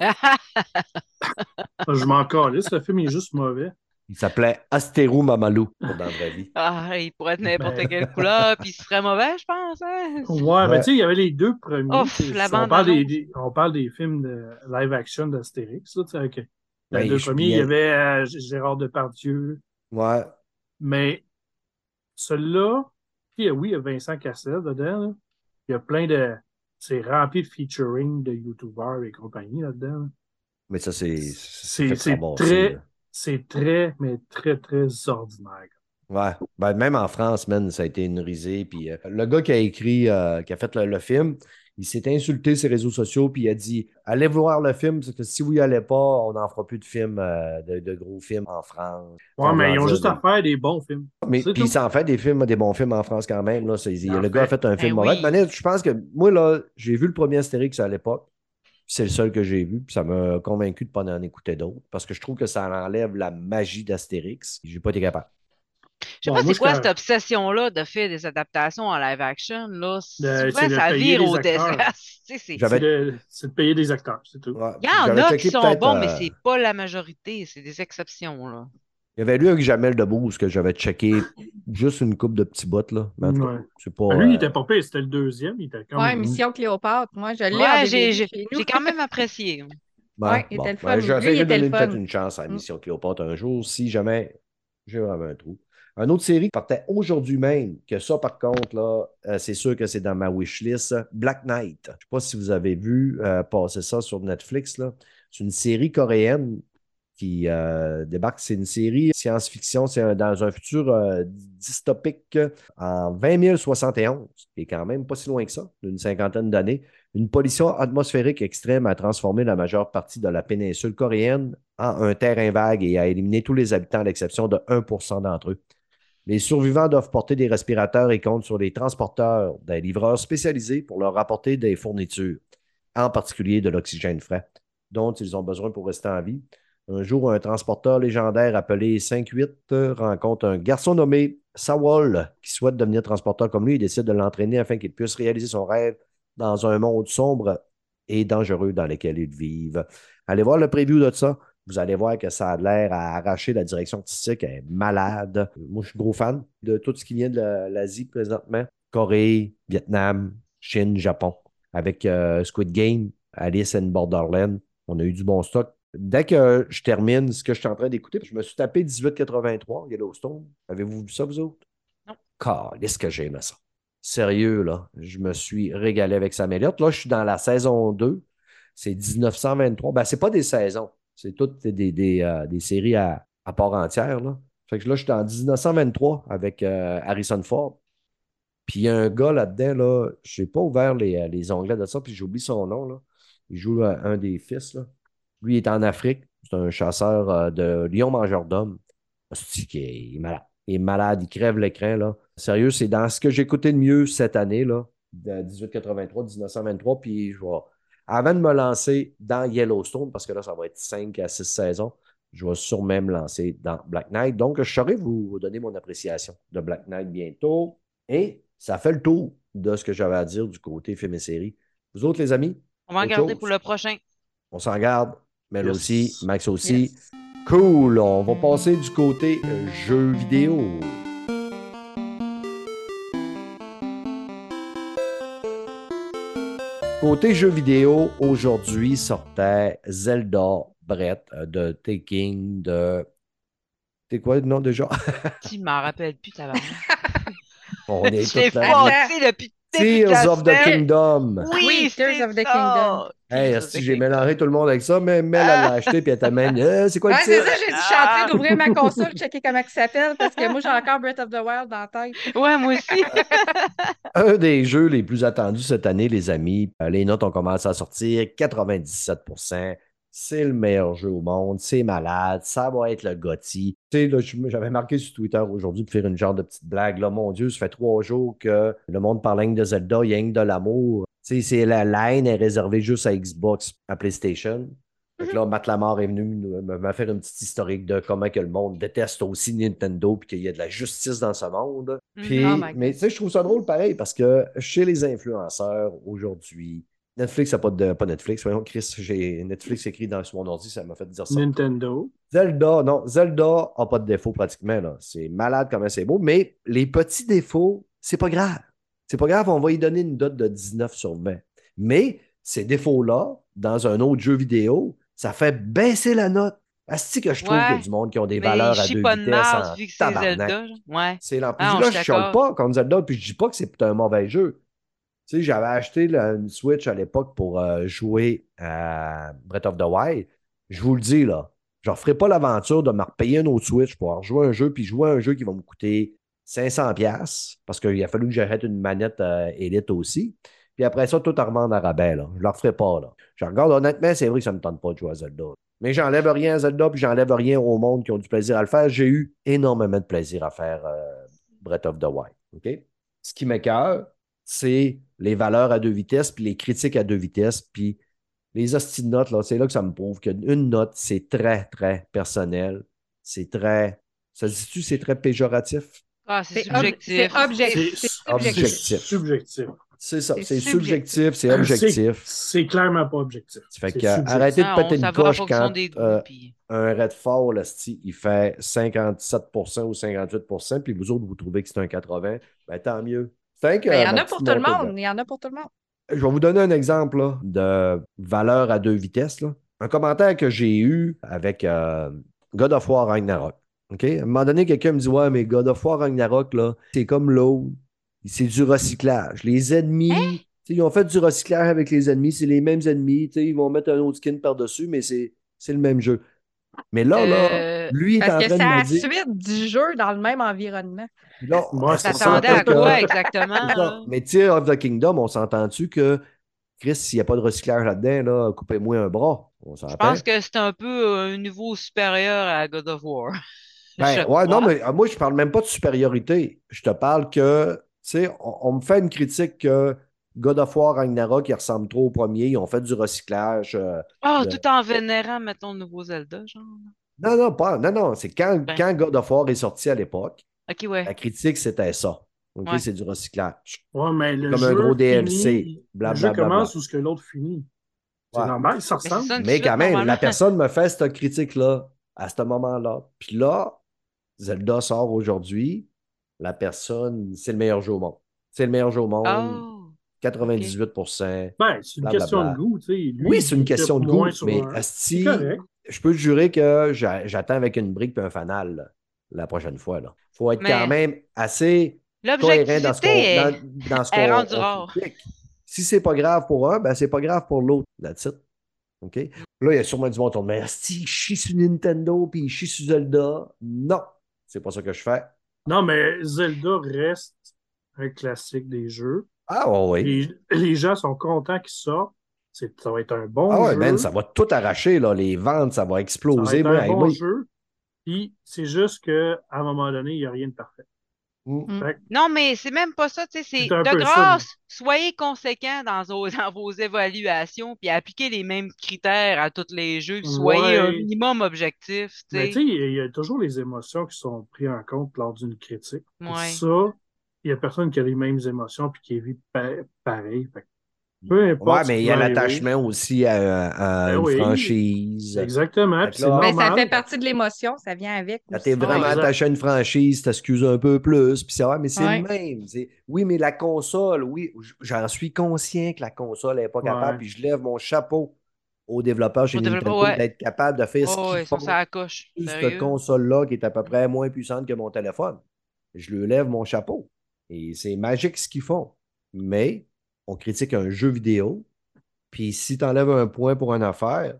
Je m'en calisse, le film est juste mauvais. Il s'appelait Astérou Mamalou dans la vraie vie. Ah, il pourrait être n'importe Ben. quelle couleur, puis il serait mauvais, je pense. Hein? Ouais, Ouais. mais tu sais, il y avait les deux premiers. Ouf, la on, bande parle des, on parle des films de live action d'Astérix. là, tu sais, Les Ben, deux je- premiers, il y avait euh, Gérard Depardieu. Ouais. Mais celui-là, puis, euh, oui, il y a Vincent Cassel dedans. là. Il y a plein de. C'est rempli de featuring de YouTubers et compagnie là-dedans. là. Mais ça, c'est. Très- là. C'est très, mais très, très ordinaire. Ouais. Ben, même en France, man, ça a été une risée. Puis euh, le gars qui a écrit, euh, qui a fait le, le film, il s'est insulté sur les réseaux sociaux, puis il a dit Allez voir le film, parce que si vous y allez pas, on n'en fera plus de films, euh, de, de gros films en France. Ouais, Ça mais ils ont juste de- à faire des bons films. Mais puis il s'en fait des films, des bons films en France quand même. Là. En le gars a fait. un film Ben mauvais. oui. Je pense que moi, là, j'ai vu le premier Astérix à l'époque. C'est le seul que j'ai vu. Puis ça m'a convaincu de ne pas en écouter d'autres. Parce que je trouve que ça enlève la magie d'Astérix. J'ai pas été capable. Je sais Bon, pas c'est quoi cette obsession-là de faire des adaptations en live action. Là? Souvent, de ça vire au désastre. C'est- de, c'est de payer des acteurs, c'est tout. Ouais. Il y en a qui sont bons, mais euh, c'est pas la majorité. C'est des exceptions. Là. Il y avait lui avec Jamel Debbouze que j'avais checké juste une coupe de petits bottes. Là. Mais en tout cas, Ouais. c'est pas. Ben, lui, il euh, était pas pire, c'était le deuxième. Il était quand Ouais, même. Mission Cléopâtre. Moi, je l'ai Ouais, j'ai quand même apprécié. Ouais, il était le fun. Ben, Lui, J'essaierai de donner peut-être une chance à. Mission Cléopâtre un jour, si jamais j'ai vraiment un trou. Une autre série qui partait aujourd'hui même, que ça, par contre, là, euh, c'est sûr que c'est dans ma wishlist, Black Knight. Je ne sais pas si vous avez vu euh, passer ça sur Netflix. là. C'est une série coréenne qui euh, débarque. C'est une série science-fiction. C'est dans un futur euh, dystopique en 20 071, qui est quand même pas si loin que ça, d'une cinquantaine d'années. Une pollution atmosphérique extrême a transformé la majeure partie de la péninsule coréenne en un terrain vague et a éliminé tous les habitants à l'exception de 1% d'entre eux. Les survivants doivent porter des respirateurs et comptent sur les transporteurs, des livreurs spécialisés pour leur apporter des fournitures, en particulier de l'oxygène frais, dont ils ont besoin pour rester en vie. Un jour, un transporteur légendaire appelé 5-8 rencontre un garçon nommé Sawol qui souhaite devenir transporteur comme lui et décide de l'entraîner afin qu'il puisse réaliser son rêve dans un monde sombre et dangereux dans lequel ils vivent. Allez voir le preview de ça. Vous allez voir que ça a l'air à arracher la direction artistique. Elle est malade. Moi, je suis gros fan de tout ce qui vient de la- l'Asie présentement. Corée, Vietnam, Chine, Japon. Avec euh, Squid Game, Alice in Borderland, on a eu du bon stock. Dès que je termine ce que je suis en train d'écouter, je me suis tapé 1883, Yellowstone. Avez-vous vu ça, vous autres? Non. Calisse que j'aime ça. Sérieux, là. Je me suis régalé avec ça. Mais là, je suis dans la saison 2. C'est 1923. Ben, c'est pas des saisons. C'est toutes des, des, euh, des séries à, à part entière, là. Fait que là, je suis en 1923 avec euh, Harrison Ford. Puis il y a un gars là-dedans, là, je n'ai pas ouvert les, euh, les onglets de ça, puis j'oublie son nom, là. Il joue un des fils, là. Lui, il est en Afrique. C'est un chasseur euh, de lion mangeur d'hommes. Il est malade. Il est malade, il crève l'écran, là. Sérieux, c'est dans ce que j'ai écouté de mieux cette année, là, de 1883, 1923, puis je vais, avant de me lancer dans Yellowstone, parce que là, ça va être 5 à 6 saisons, je vais sûrement me lancer dans Black Knight. Donc, je saurai vous donner mon appréciation de Black Knight bientôt. Et ça fait le tour de ce que j'avais à dire du côté film et série. Vous autres, les amis? On va en garder chose? pour le prochain. On s'en garde. Mel Yes. aussi, Max aussi. Yes. Cool. On va passer du côté euh, jeux vidéo. Côté jeux vidéo, aujourd'hui sortait Zelda Brett euh, de Taking de. C'est quoi le nom déjà? Tu m'en rappelles plus, ta On est tous là. depuis Tears of the. Kingdom. Oui, Oui, Tears of the ça. Kingdom. Hey, si j'ai mélangé tout le monde avec ça, mais Mel, elle l'a acheté, puis elle t'a même dit, Euh, c'est quoi le Ouais, c'est ça, j'ai dit, je suis en train d'ouvrir ma console, checker comment il s'appelle, parce que moi, j'ai encore Breath of the Wild dans la tête. Ouais, moi aussi. Un des jeux les plus attendus cette année, les amis. Euh, Les notes ont commencé à sortir. 97 C'est le meilleur jeu au monde. C'est malade. Ça va être le GOTY. Tu sais, j'avais marqué sur Twitter aujourd'hui pour faire une genre de petite blague. Là, mon Dieu, ça fait trois jours que le monde parle de Zelda, il y a de l'amour. Tu sais, c'est la line est réservée juste à Xbox, à PlayStation. Fait que là, Matt Lamar est venu me faire une petite historique de comment que le monde déteste aussi Nintendo puis qu'il y a de la justice dans ce monde. Puis, Oh mais tu sais, je trouve ça drôle pareil parce que chez les influenceurs aujourd'hui, Netflix n'a pas de pas Netflix. Voyons, Chris, j'ai Netflix écrit dans sur mon ordi, ça m'a fait dire ça. Nintendo. Zelda, non, Zelda n'a pas de défaut pratiquement. là. C'est malade comment c'est beau, mais les petits défauts, c'est pas grave. C'est pas grave, on va y donner une note de 19 sur 20. Mais ces défauts-là, dans un autre jeu vidéo, ça fait baisser la note. Asti que je trouve Ouais. qu'il y a du monde qui ont des Mais valeurs je à suis deux pas de vitesses Mars en vu que c'est tabarnak. Zelda. Ouais. C'est l'en- Ah, là, je suis chiale pas contre Zelda, puis je dis pas que c'est un mauvais jeu. Tu sais, j'avais acheté une Switch à l'époque pour euh, jouer à Breath of the Wild. Je vous le dis, là, je ne ferai pas l'aventure de me repayer un autre Switch pour rejouer un jeu, puis jouer un jeu qui va me coûter 500$, parce qu'il a fallu que j'arrête une manette euh, Elite aussi. Puis après ça, tout à revendre à rabais, là. Je ne le referai pas, là. Je regarde, honnêtement, c'est vrai que ça ne me tente pas de jouer à Zelda. Mais j'enlève rien à Zelda, puis j'enlève rien au monde qui ont du plaisir à le faire. J'ai eu énormément de plaisir à faire euh, Breath of the Wild. OK? Ce qui m'écoeure, c'est les valeurs à deux vitesses, puis les critiques à deux vitesses, puis les hosties de notes, là, c'est là que ça me prouve qu'une note, c'est très, très personnel. C'est très. Ça se dit-tu, c'est très péjoratif? Ah, c'est subjectif. c'est objectif. Objectif. c'est subjectif. C'est ça, C'est subjectif. c'est objectif. C'est clairement pas objectif. Fait que, euh, arrêtez de péter une coche quand euh, un Redfall, esti, il fait 57% ou 58%, puis vous autres, vous trouvez que c'est un 80%, ben tant mieux. Ben, Il y en a pour tout le monde. Il y en a pour tout le monde. Je vais vous donner un exemple là, de valeur à deux vitesses. là. Un commentaire que j'ai eu avec euh, God of War Ragnarok. OK? À un moment donné, quelqu'un me dit Ouais, mais God of War Ragnarok, c'est comme l'autre. C'est du recyclage. Les ennemis, Hein? ils ont fait du recyclage avec les ennemis. C'est les mêmes ennemis. Ils vont mettre un autre skin par-dessus, mais c'est le même jeu. Mais là, là, Euh, lui est en Parce que train c'est la suite du jeu dans le même environnement. Là, c'est ça. T'attendais à quoi exactement? Là? Mais Tear of the Kingdom, on s'entend-tu que Chris, s'il n'y a pas de recyclage là-dedans, là, coupez-moi un bras. On Je pense que c'est un peu un niveau supérieur à God of War. Ben, ouais, non, mais euh, moi, je parle même pas de supériorité. Je te parle que, tu sais, on, on me fait une critique que God of War Ragnarok, il ressemble trop au premier. Ils ont fait du recyclage. euh, Ah, de- tout en vénérant, mettons, le nouveau Zelda, genre. Non, non, pas. Non, non. C'est quand, Ben. quand God of War est sorti à l'époque, Ok, ouais. la critique, c'était ça. OK, Ouais. c'est du recyclage. Ouais, mais le Comme jeu un gros finit- DLC, Le jeu commence où ce que l'autre finit. C'est Ouais. normal, ça ressemble. Mais quand même, la personne me fait cette critique-là à ce moment-là. Puis là, Zelda sort aujourd'hui. La personne, c'est le meilleur jeu au monde. C'est le meilleur jeu au monde. Oh. 98%. Ben, c'est une question de goût, tu sais. Lui, Oui, c'est une question de goût, mais un- Asti, je peux te jurer que j'a- j'attends avec une brique et un fanal là, la prochaine fois. Il faut être Mais- quand même assez cohérent dans ce qu'on dans, ce on critique. Si c'est pas grave pour un, ben c'est pas grave pour l'autre. That's it. OK? Là, il y a sûrement du monde qui mais Asti, il chie sur Nintendo puis il chie sur Zelda. Non, c'est pas ça que je fais. Non, mais Zelda reste un classique des jeux. Ah, oui. Les, les gens sont contents qu'il sortent. C'est- Ça va être un bon Ah ouais, jeu. man, ça va tout arracher, là. Les ventes, ça va Ça va exploser. être un bon jeu. Puis c'est juste qu'à un moment donné, il n'y a rien de parfait. Mm. Que Non, mais c'est même pas ça, tu sais, c'est de ça, grâce, soyez conséquents dans vos, dans vos évaluations, puis appliquez les mêmes critères à tous les jeux, puis soyez un minimum objectif, tu Mais tu sais, il y a- il y a toujours les émotions qui sont prises en compte lors d'une critique. Ouais. Ça, il n'y a personne qui a les mêmes émotions puis qui vit pa- pareil. Fait que peu importe. Ouais, ce mais il y a l'attachement aussi à, à Ben une oui. franchise. Exactement. Fait là- Mais ça fait partie de l'émotion, ça vient avec. T'es vraiment exact. attaché à une franchise, t'excuses un peu plus. Puis c'est vrai, mais c'est Ouais. le même. Oui, mais la console, oui, j'en suis conscient que la console n'est pas capable. Ouais. Puis je lève mon chapeau aux développeurs chez Nintendo ouais. d'être capable de faire ce Oh, qu'ils ouais, ça, font ça cette console-là qui est à peu près moins puissante que mon téléphone. Je lui lève mon chapeau. Et c'est magique ce qu'ils font. Mais on critique un jeu vidéo. Puis si tu enlèves un point pour une affaire,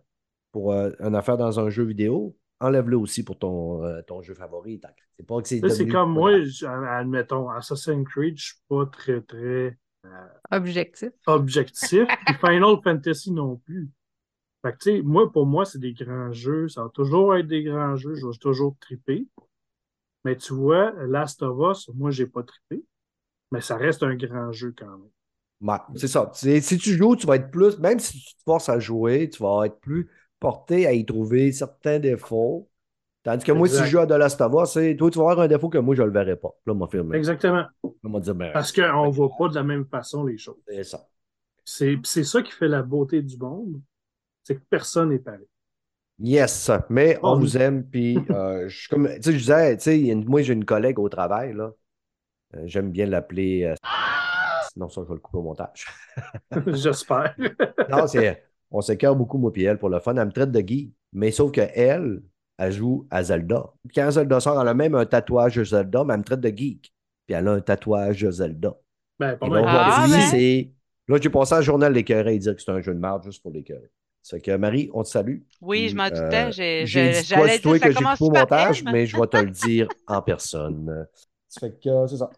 pour euh, une affaire dans un jeu vidéo, enlève-le aussi pour ton, euh, ton jeu favori. C'est pas que c'est C'est comme moi, j- admettons, Assassin's Creed, je suis pas très, très Objectif. objectif. Puis Final Fantasy non plus. Fait que, tu sais, moi, pour moi, c'est des grands jeux. Ça va toujours être des grands jeux. Je vais toujours triper. Mais tu vois, Last of Us, moi, j'ai pas trippé. Mais ça reste un grand jeu quand même. Ouais, c'est ça. Si tu joues, tu vas être plus, même si tu te forces à jouer, tu vas être plus porté à y trouver certains défauts. Tandis que moi, si je joue à The Last of Us, c'est- toi, tu vas avoir un défaut que moi, je ne le verrai pas. Là, m'a firmé. Exactement. Là, m'a dit, ben, Parce qu'on voit pas de la même façon les choses. c'est ça. C'est ça qui fait la beauté du monde. C'est que personne n'est pareil. Yes, mais on Oh, vous aime, puis euh, je comme, tu sais, je disais, tu sais, moi, j'ai une collègue au travail, là. Euh, J'aime bien l'appeler. euh, Sinon, ça, je vais le couper au montage. J'espère. Non, c'est. On s'écœure beaucoup, moi, puis elle, pour le fun. Elle me traite de geek. Mais sauf qu'elle, elle joue à Zelda. Puis Quand Zelda sort, elle a même un tatouage de Zelda, mais elle me traite de geek. Puis elle a un tatouage de Zelda. Ben, pas Et mal. Ah, aujourd'hui, ben. c'est. Là, j'ai passé à journal l'écœuré et dire que c'est un jeu de merde juste pour l'écœurer. C'est que Marie, on te salue. Oui, je m'en doutais. euh, j'ai- dit quoi, toi que j'ai coupé au montage, mais je vais te le dire en personne. Ça fait que c'est ça.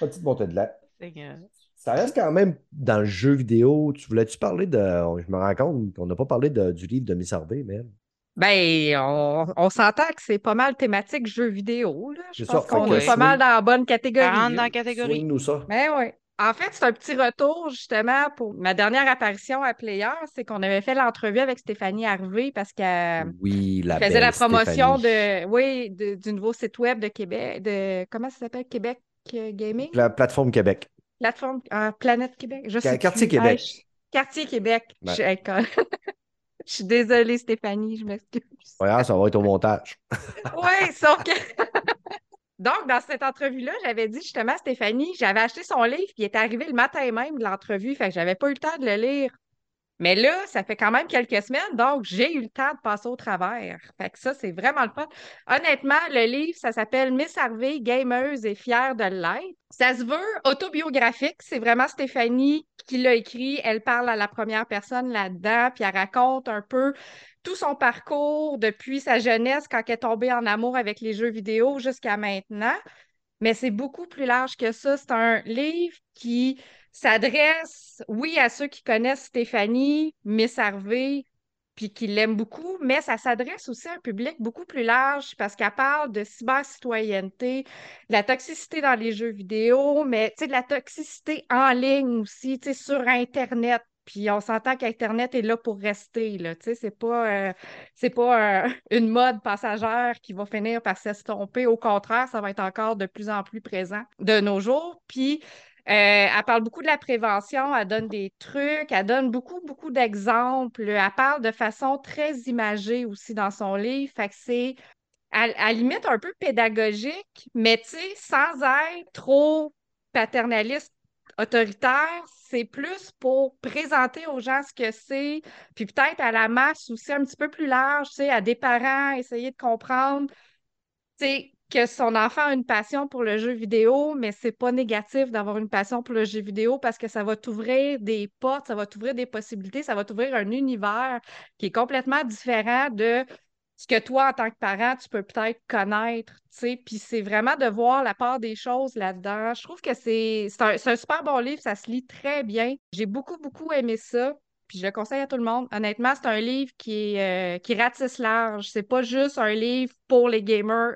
Petite montée de lait. Seigneur. Ça reste quand même dans le jeu vidéo. Tu voulais-tu parler de. Je me rends compte qu'on n'a pas parlé de- du livre de Miss Harvey, mais. Ben, on, on s'entend que c'est pas mal thématique jeu vidéo. Là. Je C'est pense ça. qu'on est pas swing- mal dans la bonne catégorie. Ça rentre dans la catégorie. Ça. Ben oui. En fait, c'est un petit retour justement pour ma dernière apparition à Player, c'est qu'on avait fait l'entrevue avec Stéphanie Harvey parce qu'elle Oui, la faisait belle la promotion Stéphanie. de, oui, de- du nouveau site web de Québec, de comment ça s'appelle, Québec Gaming, La plateforme Québec. plateforme euh, Planète Québec, je sais Quartier plus. Québec. Je- Quartier Québec. Ouais. Je, quand- je suis désolée Stéphanie, je m'excuse. Ouais, ça va être au montage. Oui, sauf que. Donc, dans cette entrevue-là, j'avais dit justement à Stéphanie, j'avais acheté son livre, puis il est arrivé le matin même de l'entrevue, fait que j'avais pas eu le temps de le lire. Mais là, ça fait quand même quelques semaines, donc j'ai eu le temps de passer au travers. Fait que ça, c'est vraiment le fun. Honnêtement, le livre, ça s'appelle Miss Harvey, gameuse et fière de l'être. Ça se veut autobiographique. C'est vraiment Stéphanie qui l'a écrit. Elle parle à la première personne là-dedans, puis elle raconte un peu tout son parcours depuis sa jeunesse, quand elle est tombée en amour avec les jeux vidéo jusqu'à maintenant. Mais c'est beaucoup plus large que ça. C'est un livre qui s'adresse, oui, à ceux qui connaissent Stéphanie, Miss Harvey, puis qui l'aiment beaucoup, mais ça s'adresse aussi à un public beaucoup plus large parce qu'elle parle de cybercitoyenneté, de la toxicité dans les jeux vidéo, mais de la toxicité en ligne aussi, sur Internet. Puis on s'entend qu'Internet est là pour rester, là, c'est pas, euh, pas euh, une mode passagère qui va finir par s'estomper. Au contraire, ça va être encore de plus en plus présent de nos jours. Puis elle parle beaucoup de la prévention, elle donne des trucs, elle donne beaucoup, beaucoup d'exemples. Elle parle de façon très imagée aussi dans son livre. Fait que c'est à, à limite un peu pédagogique, mais tu sais, sans être trop paternaliste, autoritaire, c'est plus pour présenter aux gens ce que c'est, puis peut-être à la masse aussi un petit peu plus large, tu sais, à des parents, essayer de comprendre, tu sais, que son enfant a une passion pour le jeu vidéo, mais c'est pas négatif d'avoir une passion pour le jeu vidéo parce que ça va t'ouvrir des portes, ça va t'ouvrir des possibilités, ça va t'ouvrir un univers qui est complètement différent de ce que toi, en tant que parent, tu peux peut-être connaître, tu sais, puis c'est vraiment de voir la part des choses là-dedans. Je trouve que c'est un, un super bon livre, ça se lit très bien. J'ai beaucoup, beaucoup aimé ça. puis je le conseille à tout le monde. Honnêtement, c'est un livre qui, euh, qui ratisse large. C'est pas juste un livre pour les gamers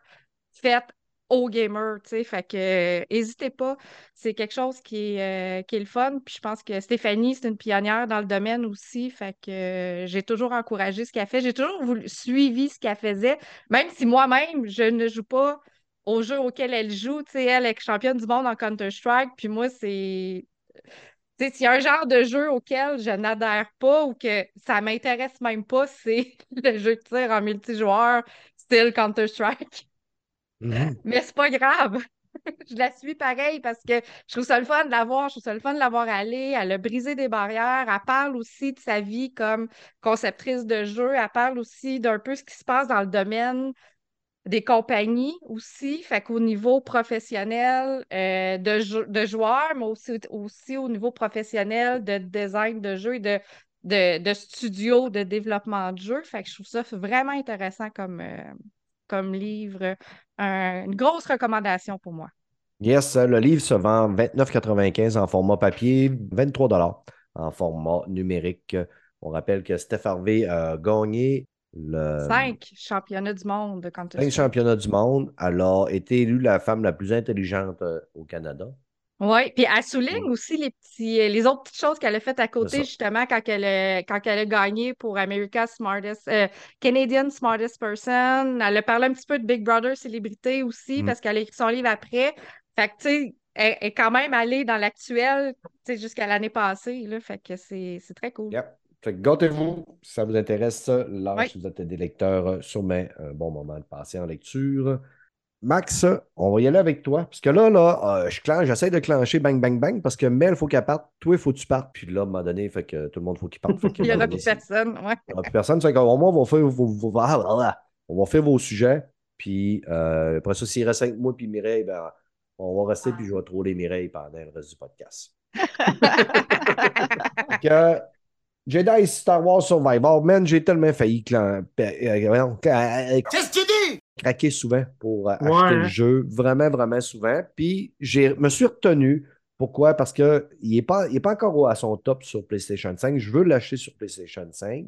fait aux gamers, tu sais. Fait que, n'hésitez pas. C'est quelque chose qui est, euh, qui est le fun. Puis je pense que Stéphanie, c'est une pionnière dans le domaine aussi. Fait que euh, j'ai toujours encouragé ce qu'elle fait. J'ai toujours suivi ce qu'elle faisait, même si moi-même, je ne joue pas aux jeux auxquels elle joue. Tu sais, elle est championne du monde en Counter-Strike. Puis moi, c'est. Tu sais, s'il y a un genre de jeu auquel je n'adhère pas ou que ça m'intéresse même pas, c'est le jeu de tir en multijoueur, style Counter-Strike. Mhm. Mais c'est pas grave. je la suis pareil parce que je trouve ça le fun de la voir, je trouve ça le fun de la voir aller. Elle a brisé des barrières. Elle parle aussi de sa vie comme conceptrice de jeu. Elle parle aussi d'un peu ce qui se passe dans le domaine des compagnies aussi. Fait qu'au niveau professionnel euh, de, jou- de joueurs, mais aussi, aussi au niveau professionnel de design de jeu et de, de, de studio de développement de jeu. Fait que je trouve ça vraiment intéressant comme, euh, comme livre. Un- une grosse recommandation pour moi. Yes, le livre se vend 29,95 en format papier, 23 en format numérique. On rappelle que Steph Harvey a gagné le Cinq championnats du monde de cinq championnats du monde. Elle a été élue la femme la plus intelligente euh, au Canada. Oui, puis elle souligne aussi les petits, les autres petites choses qu'elle a faites à côté, justement, quand elle a, quand elle a gagné pour America's Smartest, euh, Canadian Smartest Person. Elle a parlé un petit peu de Big Brother Célébrité aussi, Mm. parce qu'elle a écrit son livre après. Fait que, tu sais, elle est quand même allée dans l'actuel, tu sais, jusqu'à l'année passée, là. Fait que c'est très cool. Yep. Fait que gâtez-vous si ça vous intéresse. Là, Oui. si vous êtes des lecteurs, euh, sûrement un bon moment de passer en lecture. Max, on va y aller avec toi. Parce que là, là, euh, je clenche, j'essaie de clencher bang, bang, bang, parce que Mel, il faut qu'elle parte. Toi, il faut que tu partes. Puis là, à un moment donné, fait que tout le monde, faut qu'il parte. Fait que, Il n'y aura plus personne, ouais. Il n'y aura plus personne. Fait qu'au moins, on va faire vos, vos- ah, ah, ah. on va faire vos sujets. Puis euh, après ça, s'il reste cinq mois, puis Mireille, ben, on va rester, puis je vais troller Mireille pendant le reste du podcast. Que, Jedi Star Wars Survivor, man, j'ai tellement failli clan- euh, voyons, craquer souvent pour euh, acheter le jeu. Vraiment, vraiment souvent. Puis, je me suis retenu. Pourquoi? Parce qu'il n'est pas, il est pas encore à son top sur PlayStation 5. Je veux l'acheter sur PlayStation 5.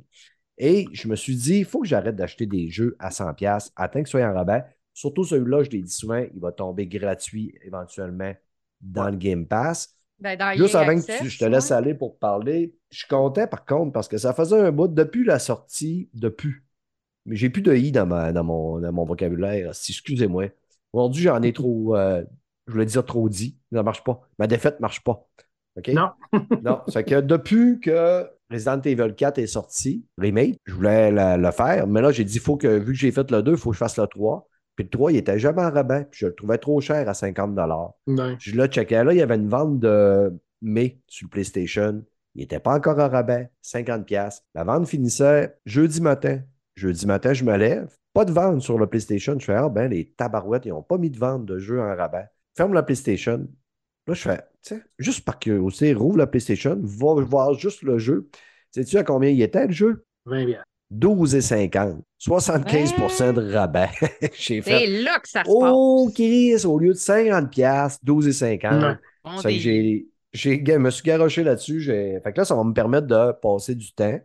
Et je me suis dit, il faut que j'arrête d'acheter des jeux à 100$, attends qu'il soit en rabais. Surtout celui-là, je l'ai dit souvent, il va tomber gratuit éventuellement dans le Game Pass. Ben, dans Juste avant que tu- je te laisse ouais. aller pour parler, je suis content par contre parce que ça faisait un bout depuis la sortie de pu. Mais j'ai plus de i dans, ma- dans, mon, dans mon vocabulaire. Excusez-moi. Aujourd'hui, j'en ai trop, euh, je voulais dire trop dit. Ça marche pas. Ma défaite marche pas. OK? Non. non. Ça fait que depuis que Resident Evil 4 est sorti, remake, je voulais la- le faire. Mais là, j'ai dit, faut que, vu que j'ai fait le 2, il faut que je fasse le 3. Puis le 3, il était jamais en rabais. Puis je le trouvais trop cher à 50 Non. je l'ai checké. Là, il y avait une vente de mai sur le PlayStation. Il n'était pas encore en rabais, 50$. La vente finissait jeudi matin. Jeudi matin, je me lève. Pas de vente sur le PlayStation. Je fais, ah ben, les tabarouettes, ils n'ont pas mis de vente de jeu en rabais. Ferme la PlayStation. Là, je fais, tu sais, juste par curiosité, rouvre la PlayStation, va voir juste le jeu. Sais-tu à combien il était le jeu? 20 bien. 12,50. 75% de rabais. J'ai C'est fait, là que ça se oh. Chris, au lieu de 50$, 12,50$. Ouais. On Ça fait que dit- j'ai, j'ai, je me suis garoché là-dessus. J'ai... Fait que là, ça va me permettre de passer du temps.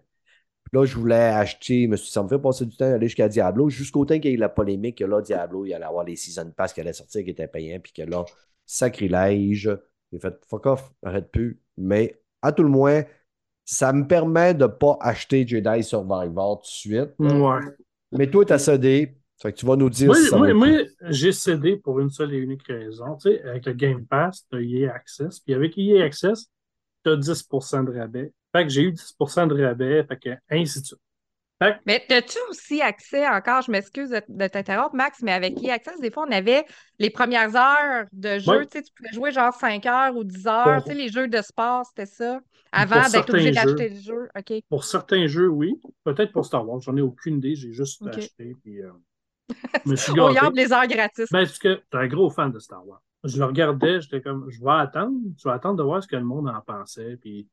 Là, je voulais acheter, me suis- ça me fait passer du temps, aller jusqu'à Diablo, jusqu'au temps qu'il y ait la polémique que là, Diablo, il allait avoir les Season Pass qui allaient sortir, qui étaient payants, puis que là, sacrilège. J'ai fait fuck off, arrête plus. Mais à tout le moins, ça me permet de ne pas acheter Jedi Survivor tout de suite. Ouais. Mais toi, tu as cédé. Fait que tu vas nous dire si ça moi, j'ai cédé pour une seule et unique raison. Tu sais, avec le Game Pass, tu as EA Access. Puis avec EA Access, tu as 10% de rabais. Fait que j'ai eu 10 de rabais. Fait que ainsi de suite. Que, Mais as-tu aussi accès encore, je m'excuse de, de t'interrompre, Max, mais avec e-access, des fois, on avait les premières heures de jeu. Tu sais, tu pouvais jouer genre 5 heures ou 10 heures. Pour- Tu sais, les jeux de sport, c'était ça. Avant d'être obligé d'acheter le jeu. OK. pour certains jeux, oui. Peut-être pour Star Wars. J'en ai aucune idée. J'ai juste acheté. Puis, euh, je me suis On les heures gratis. Ben, parce que t'es un gros fan de Star Wars. Je le regardais, j'étais comme, je vais attendre, je vais attendre de voir ce que le monde en pensait. Puis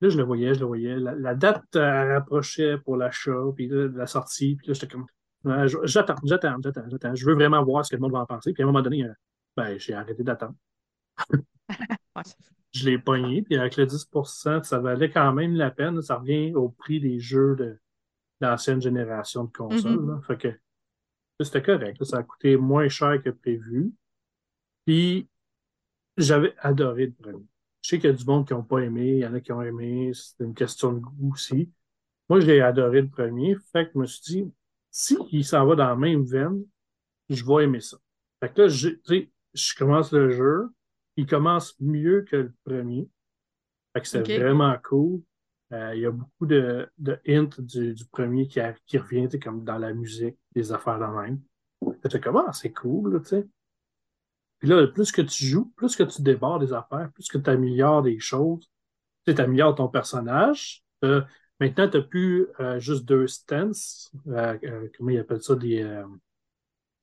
là, je le voyais, je le voyais. La, la date euh, approchait pour l'achat, puis là, la sortie. Puis là, j'étais comme, euh, j'attends, j'attends, j'attends, j'attends. Je veux vraiment voir ce que le monde va en penser. Puis à un moment donné, euh, ben, j'ai arrêté d'attendre. Je l'ai pogné, puis avec le 10%, ça valait quand même la peine. Ça revient au prix des jeux de l'ancienne génération de consoles. là. Fait que c'était correct. Ça a coûté moins cher que prévu. Puis j'avais adoré le premier. Je sais qu'il y a du monde qui n'ont pas aimé, il y en a qui ont aimé, c'est une question de goût aussi. Moi, j'ai adoré le premier, fait que je me suis dit, si il s'en va dans la même veine, je vais aimer ça. Fait que là, je, tu sais, je commence le jeu, il commence mieux que le premier. Fait que c'est vraiment cool. Euh, il y a beaucoup de, de hints du, du premier qui, a- qui revient, tu sais, comme dans la musique, des affaires de même. Fait que comment c'est cool, tu sais. Puis là, plus que tu joues, plus que tu débordes des affaires, plus que tu améliores des choses, tu améliores ton personnage. Euh, maintenant, tu n'as plus euh, juste deux stances. euh, euh, comment ils appellent ça? Des, euh,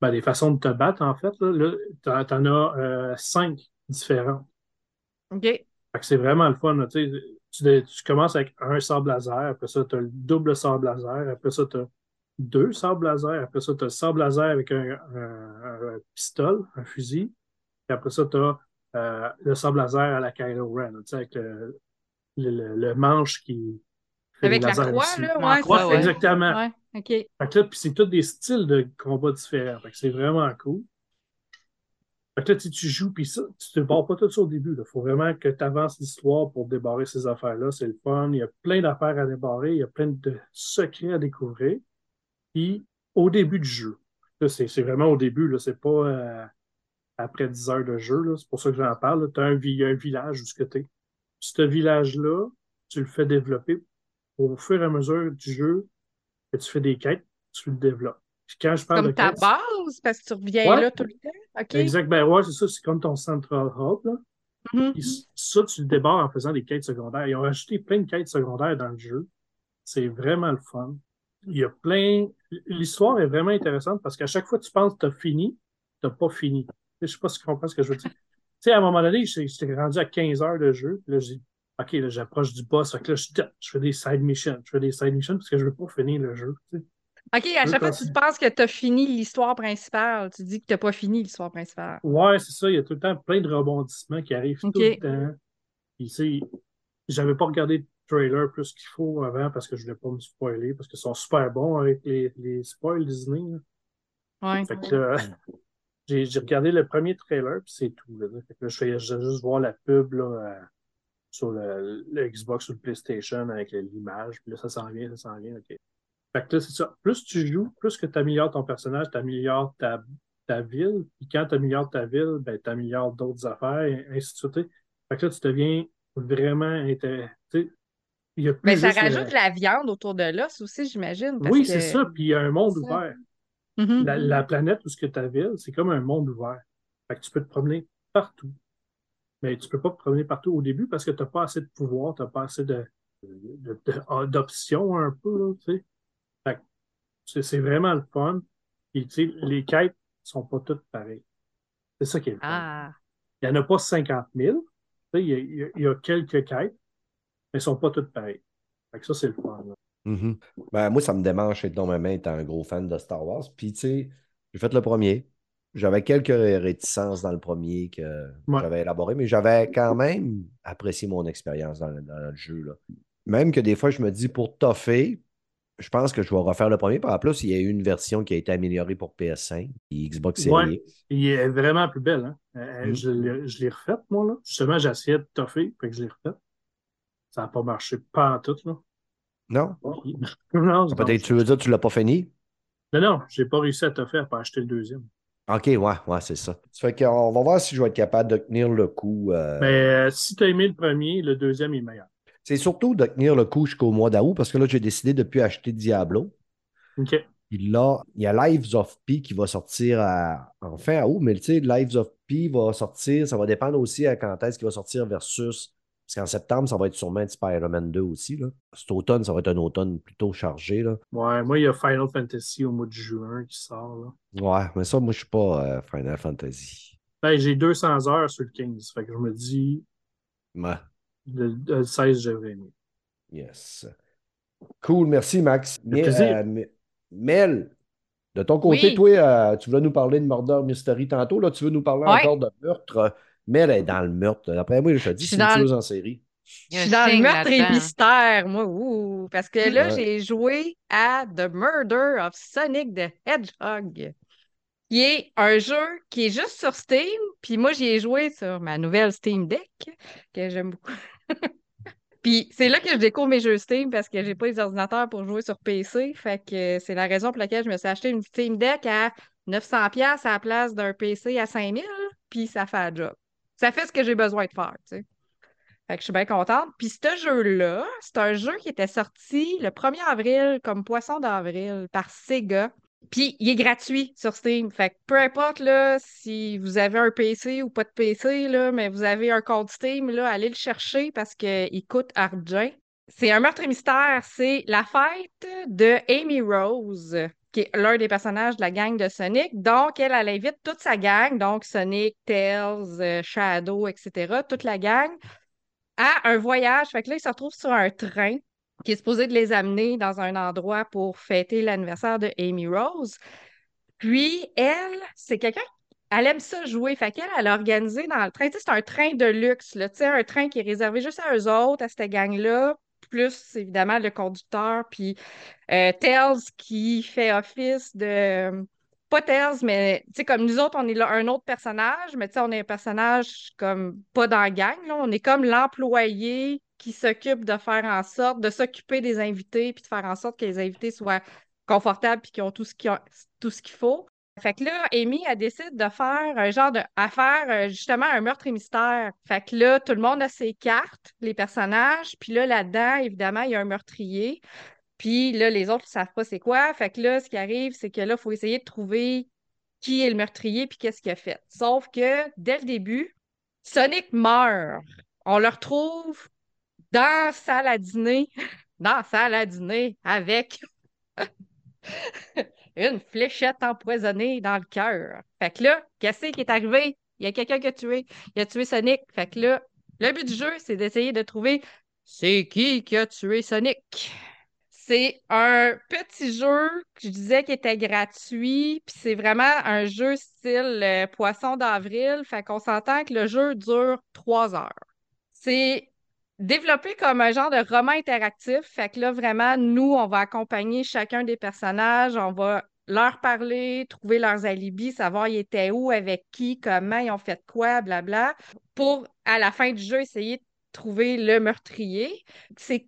ben, des façons de te battre, en fait. Là, là tu en as euh, cinq différentes. OK. Fait que c'est vraiment le fun. là, tu, tu commences avec un sable laser, après ça, tu as le double sable laser, après ça, tu as deux sables laser, après ça, tu as le sable laser avec un, un- un pistolet, un fusil, puis après ça, tu as le sable laser à la Kylo Ren, tu sais, avec le, le- le- le manche qui fait Avec la croix, là, La ouais, croix, c'est Ouais, ça. exactement. Ouais, OK. Fait que là, puis c'est tous des styles de combat différents. Fait que c'est vraiment cool. Fait que là, tu, tu joues, puis ça, tu te barres pas tout ça au début. Il faut vraiment que tu avances l'histoire pour débarrer ces affaires-là. C'est le fun. Il y a plein d'affaires à débarrer. Il y a plein de secrets à découvrir. Puis, au début du jeu, là, c'est c'est vraiment au début, là, c'est pas euh, après 10 heures de jeu. là. C'est pour ça que j'en parle. Tu as un, vi- il y a un village où tu es. Ce village-là, tu le fais développer au fur et à mesure du jeu que tu fais des quêtes, tu le développes. Puis quand je parle Comme de ta quêtes, base, parce que tu reviens Ouais. là tout le temps. OK? Exact. Ben ouais, c'est ça, c'est comme ton Central Hub. Là. Mhm. Puis ça, tu le débarres en faisant des quêtes secondaires. Ils ont rajouté plein de quêtes secondaires dans le jeu. C'est vraiment le fun. Il y a plein. L'histoire est vraiment intéressante parce qu'à chaque fois que tu penses que tu as fini, tu n'as pas fini. Je sais pas si tu comprends ce que je veux dire. Tu sais, à un moment donné, j'étais rendu à 15 heures de jeu. Puis là, j'ai OK, là, j'approche du boss. Fait que là, je, je fais des side missions. Je fais des side missions parce que je veux pas finir le jeu. tu sais. OK, à chaque fois que tu penses que tu as fini l'histoire principale, tu dis que tu n'as pas fini l'histoire principale. Ouais, c'est ça. Il y a tout le temps plein de rebondissements qui arrivent tout le temps. Puis, tu sais, j'avais pas regardé le trailer plus qu'il faut avant parce que je voulais pas me spoiler parce qu'ils sont super bons avec les, les spoils Disney. là. Ouais. Fait que là, j'ai regardé le premier trailer puis c'est tout. Là. Fait que là, je vais juste voir la pub là, euh, sur le, le Xbox ou le PlayStation avec l'image. Puis là, ça s'en vient, ça s'en vient. OK. Fait que là, c'est ça. Plus tu joues, plus que tu améliores ton personnage, tu améliores ta, ta ville. Puis quand tu améliores ta ville, ben, tu améliores d'autres affaires, et ainsi de suite. Fait que là, tu deviens vraiment intéressant. Il y a plus Mais ça juste le- rajoute de la viande autour de l'os aussi, j'imagine. Oui, que- c'est ça. Puis il y a un monde C'est Mhm. La, la planète où ce que ta ville, c'est comme un monde ouvert. Fait que tu peux te promener partout. Mais tu peux pas te promener partout au début parce que tu n'as pas assez de pouvoir, tu n'as pas assez de, de- de- d'options un peu, là, tu sais. Fait que c'est, vraiment le fun. Puis, tu sais, les quêtes sont pas toutes pareilles. C'est ça qui est le fun. Ah. Il n'y en a pas 50 000. Tu sais, Il y, a, il y a- il y a quelques quêtes, mais elles ne sont pas toutes pareilles. Fait que ça, c'est le fun. là. Mhm. Ben, moi, ça me démange énormément étant un gros fan de Star Wars. Puis, tu sais, j'ai fait le premier. J'avais quelques réticences dans le premier que Ouais. j'avais élaboré, mais j'avais quand même apprécié mon expérience dans, le- dans le jeu. Là. Même que des fois, je me dis, pour toffer, je pense que je vais refaire le premier. Par en plus, il y a eu une version qui a été améliorée pour PS5 et Xbox Series Ouais. Il est vraiment plus belle. Hein? Euh, Mm. Je, l'ai- je l'ai refaite, moi. Là. Justement, j'ai essayé de toffer, fait que je l'ai refaite. Ça n'a pas marché pas en tout. Là. Non? non, Peut-être tu veux dire que tu ne l'as pas fini? non, non, j'ai pas réussi à toffer à pas acheter le deuxième. OK, ouais, ouais, c'est ça. Ça fait qu'on va voir si je vais être capable de tenir le coup. euh, Mais euh, si tu as aimé le premier, le deuxième est meilleur. C'est surtout de tenir le coup jusqu'au mois d'août parce que là, j'ai décidé de ne plus acheter Diablo. OK. Puis là, il y a Lives of P qui va sortir à- en fin août, mais tu sais, Lives of P va sortir, ça va dépendre aussi à quand est-ce qu'il va sortir versus. Parce qu'en septembre, ça va être sûrement un Spider-Man 2 aussi. Là. Cet automne, ça va être un automne plutôt chargé. Là. Ouais, moi, il y a Final Fantasy au mois de juin qui sort. Là. Ouais, mais ça, moi, je suis pas euh, Final Fantasy. Ben, j'ai 200 heures sur le 15. Fait que je me dis, Ouais. le, le 16, j'aurais aimé. Yes. Cool, merci, Max. Mais, euh, mais- Mel, de ton côté, Oui. toi, euh, tu voulais nous parler de Murder Mystery tantôt. Là, tu veux nous parler Ouais. encore de meurtre. Mais elle est dans le meurtre. D'après moi, je te dis, c'est une tueuse en série. Je suis un dans le meurtre et mystère, moi, ouh, parce que là, Ouais. j'ai joué à The Murder of Sonic the Hedgehog, qui est un jeu qui est juste sur Steam, puis moi, j'y ai joué sur ma nouvelle Steam Deck, que j'aime beaucoup. Puis c'est là que je découvre mes jeux Steam parce que j'ai pas les ordinateurs pour jouer sur PC. Fait que c'est la raison pour laquelle je me suis acheté une Steam Deck à 900$ piastres à la place d'un PC à 5000$, puis ça fait le job. Ça fait ce que j'ai besoin de faire, tu sais. Fait que je suis bien contente. Puis ce jeu-là, c'est un jeu qui était sorti le 1er avril comme poisson d'avril par Sega. Puis il est gratuit sur Steam. Fait que peu importe là, si vous avez un PC ou pas de PC, là, mais vous avez un compte Steam, là, allez le chercher parce qu'il coûte argent. C'est un meurtre et mystère. C'est la fête de Amy Rose, qui est l'un des personnages de la gang de Sonic. Donc, elle, elle invite toute sa gang, donc Sonic, Tails, euh, Shadow, etc., toute la gang, à un voyage. Fait que là, ils se retrouvent sur un train qui est supposé de les amener dans un endroit pour fêter l'anniversaire de Amy Rose. Puis, elle, c'est quelqu'un, elle aime ça jouer. Fait qu'elle, elle a organisé dans le train, c'est un train de luxe, là, un train qui est réservé juste à eux autres, à cette gang-là, plus évidemment le conducteur, puis euh, Tails qui fait office de. Pas Tails, mais tu sais, comme nous autres, on est là un autre personnage, mais tu sais, on est un personnage comme pas dans la gang, là. On est comme l'employé qui s'occupe de faire en sorte, de s'occuper des invités, puis de faire en sorte que les invités soient confortables puis qu'ils ont tout ce qu'ils ont- tout ce qu'il faut. Fait que là, Amy, elle décide de faire un genre de. à faire euh, justement un meurtre et mystère. Fait que là, tout le monde a ses cartes, les personnages, puis là, là-dedans, évidemment, il y a un meurtrier. Puis là, les autres ne savent pas c'est quoi. Fait que là, ce qui arrive, c'est que là, il faut essayer de trouver qui est le meurtrier puis qu'est-ce qu'il a fait. Sauf que dès le début, Sonic meurt. On le retrouve dans la salle à dîner, dans la salle à dîner avec une fléchette empoisonnée dans le cœur. Fait que là, qu'est-ce qui est arrivé? Il y a quelqu'un qui a tué. Il a tué Sonic. Fait que là, le but du jeu, c'est d'essayer de trouver c'est qui qui a tué Sonic. C'est un petit jeu que je disais qui était gratuit, puis c'est vraiment un jeu style euh, Poisson d'avril, fait qu'on s'entend que le jeu dure trois heures. C'est développé comme un genre de roman interactif, fait que là, vraiment, nous, on va accompagner chacun des personnages, on va leur parler, trouver leurs alibis, savoir ils étaient où, avec qui, comment, ils ont fait quoi, blabla, pour, à la fin du jeu, essayer de trouver le meurtrier. C'est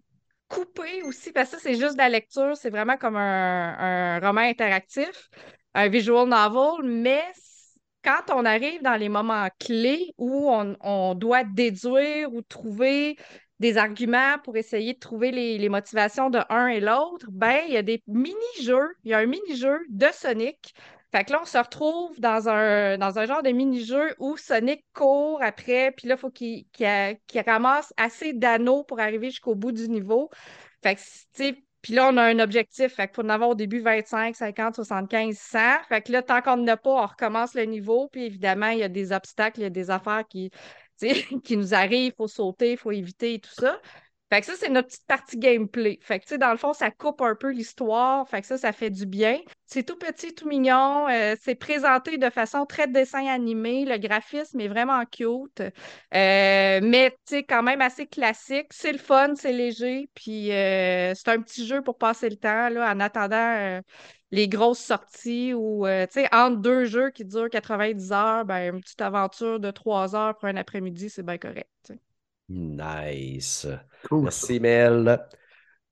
coupé aussi, parce que ça, c'est juste de la lecture, c'est vraiment comme un, un roman interactif, un visual novel, mais quand on arrive dans les moments clés où on, doit déduire ou trouver des arguments pour essayer de trouver les, motivations de un et l'autre, ben, il y a des mini-jeux. Il y a un mini-jeu de Sonic. Fait que là, on se retrouve dans un, dans un genre de mini-jeu où Sonic court après, puis là, il faut qu'il qu'il a- qu'il ramasse assez d'anneaux pour arriver jusqu'au bout du niveau. Fait que, tu sais, puis là, on a un objectif. Fait qu'il faut en avoir au début 25, 50, 75, 100. Fait que là, tant qu'on n'a pas, on recommence le niveau. Puis évidemment, il y a des obstacles, il y a des affaires qui, qui nous arrivent. Il faut sauter, il faut éviter et tout ça. Fait que ça, c'est notre petite partie gameplay. Fait que, tu sais, dans le fond, ça coupe un peu l'histoire. Fait que ça, ça fait du bien. C'est tout petit, tout mignon. euh, c'est présenté de façon très dessin animé. Le graphisme est vraiment cute. Euh, mais, tu sais, quand même assez classique. C'est le fun, c'est léger. Puis, euh, c'est un petit jeu pour passer le temps, là, en attendant les grosses sorties ou, tu sais, entre deux jeux qui durent 90 heures, ben, une petite aventure de 3 heures pour un après-midi, c'est bien correct. Nice. Cool. Merci, Mel.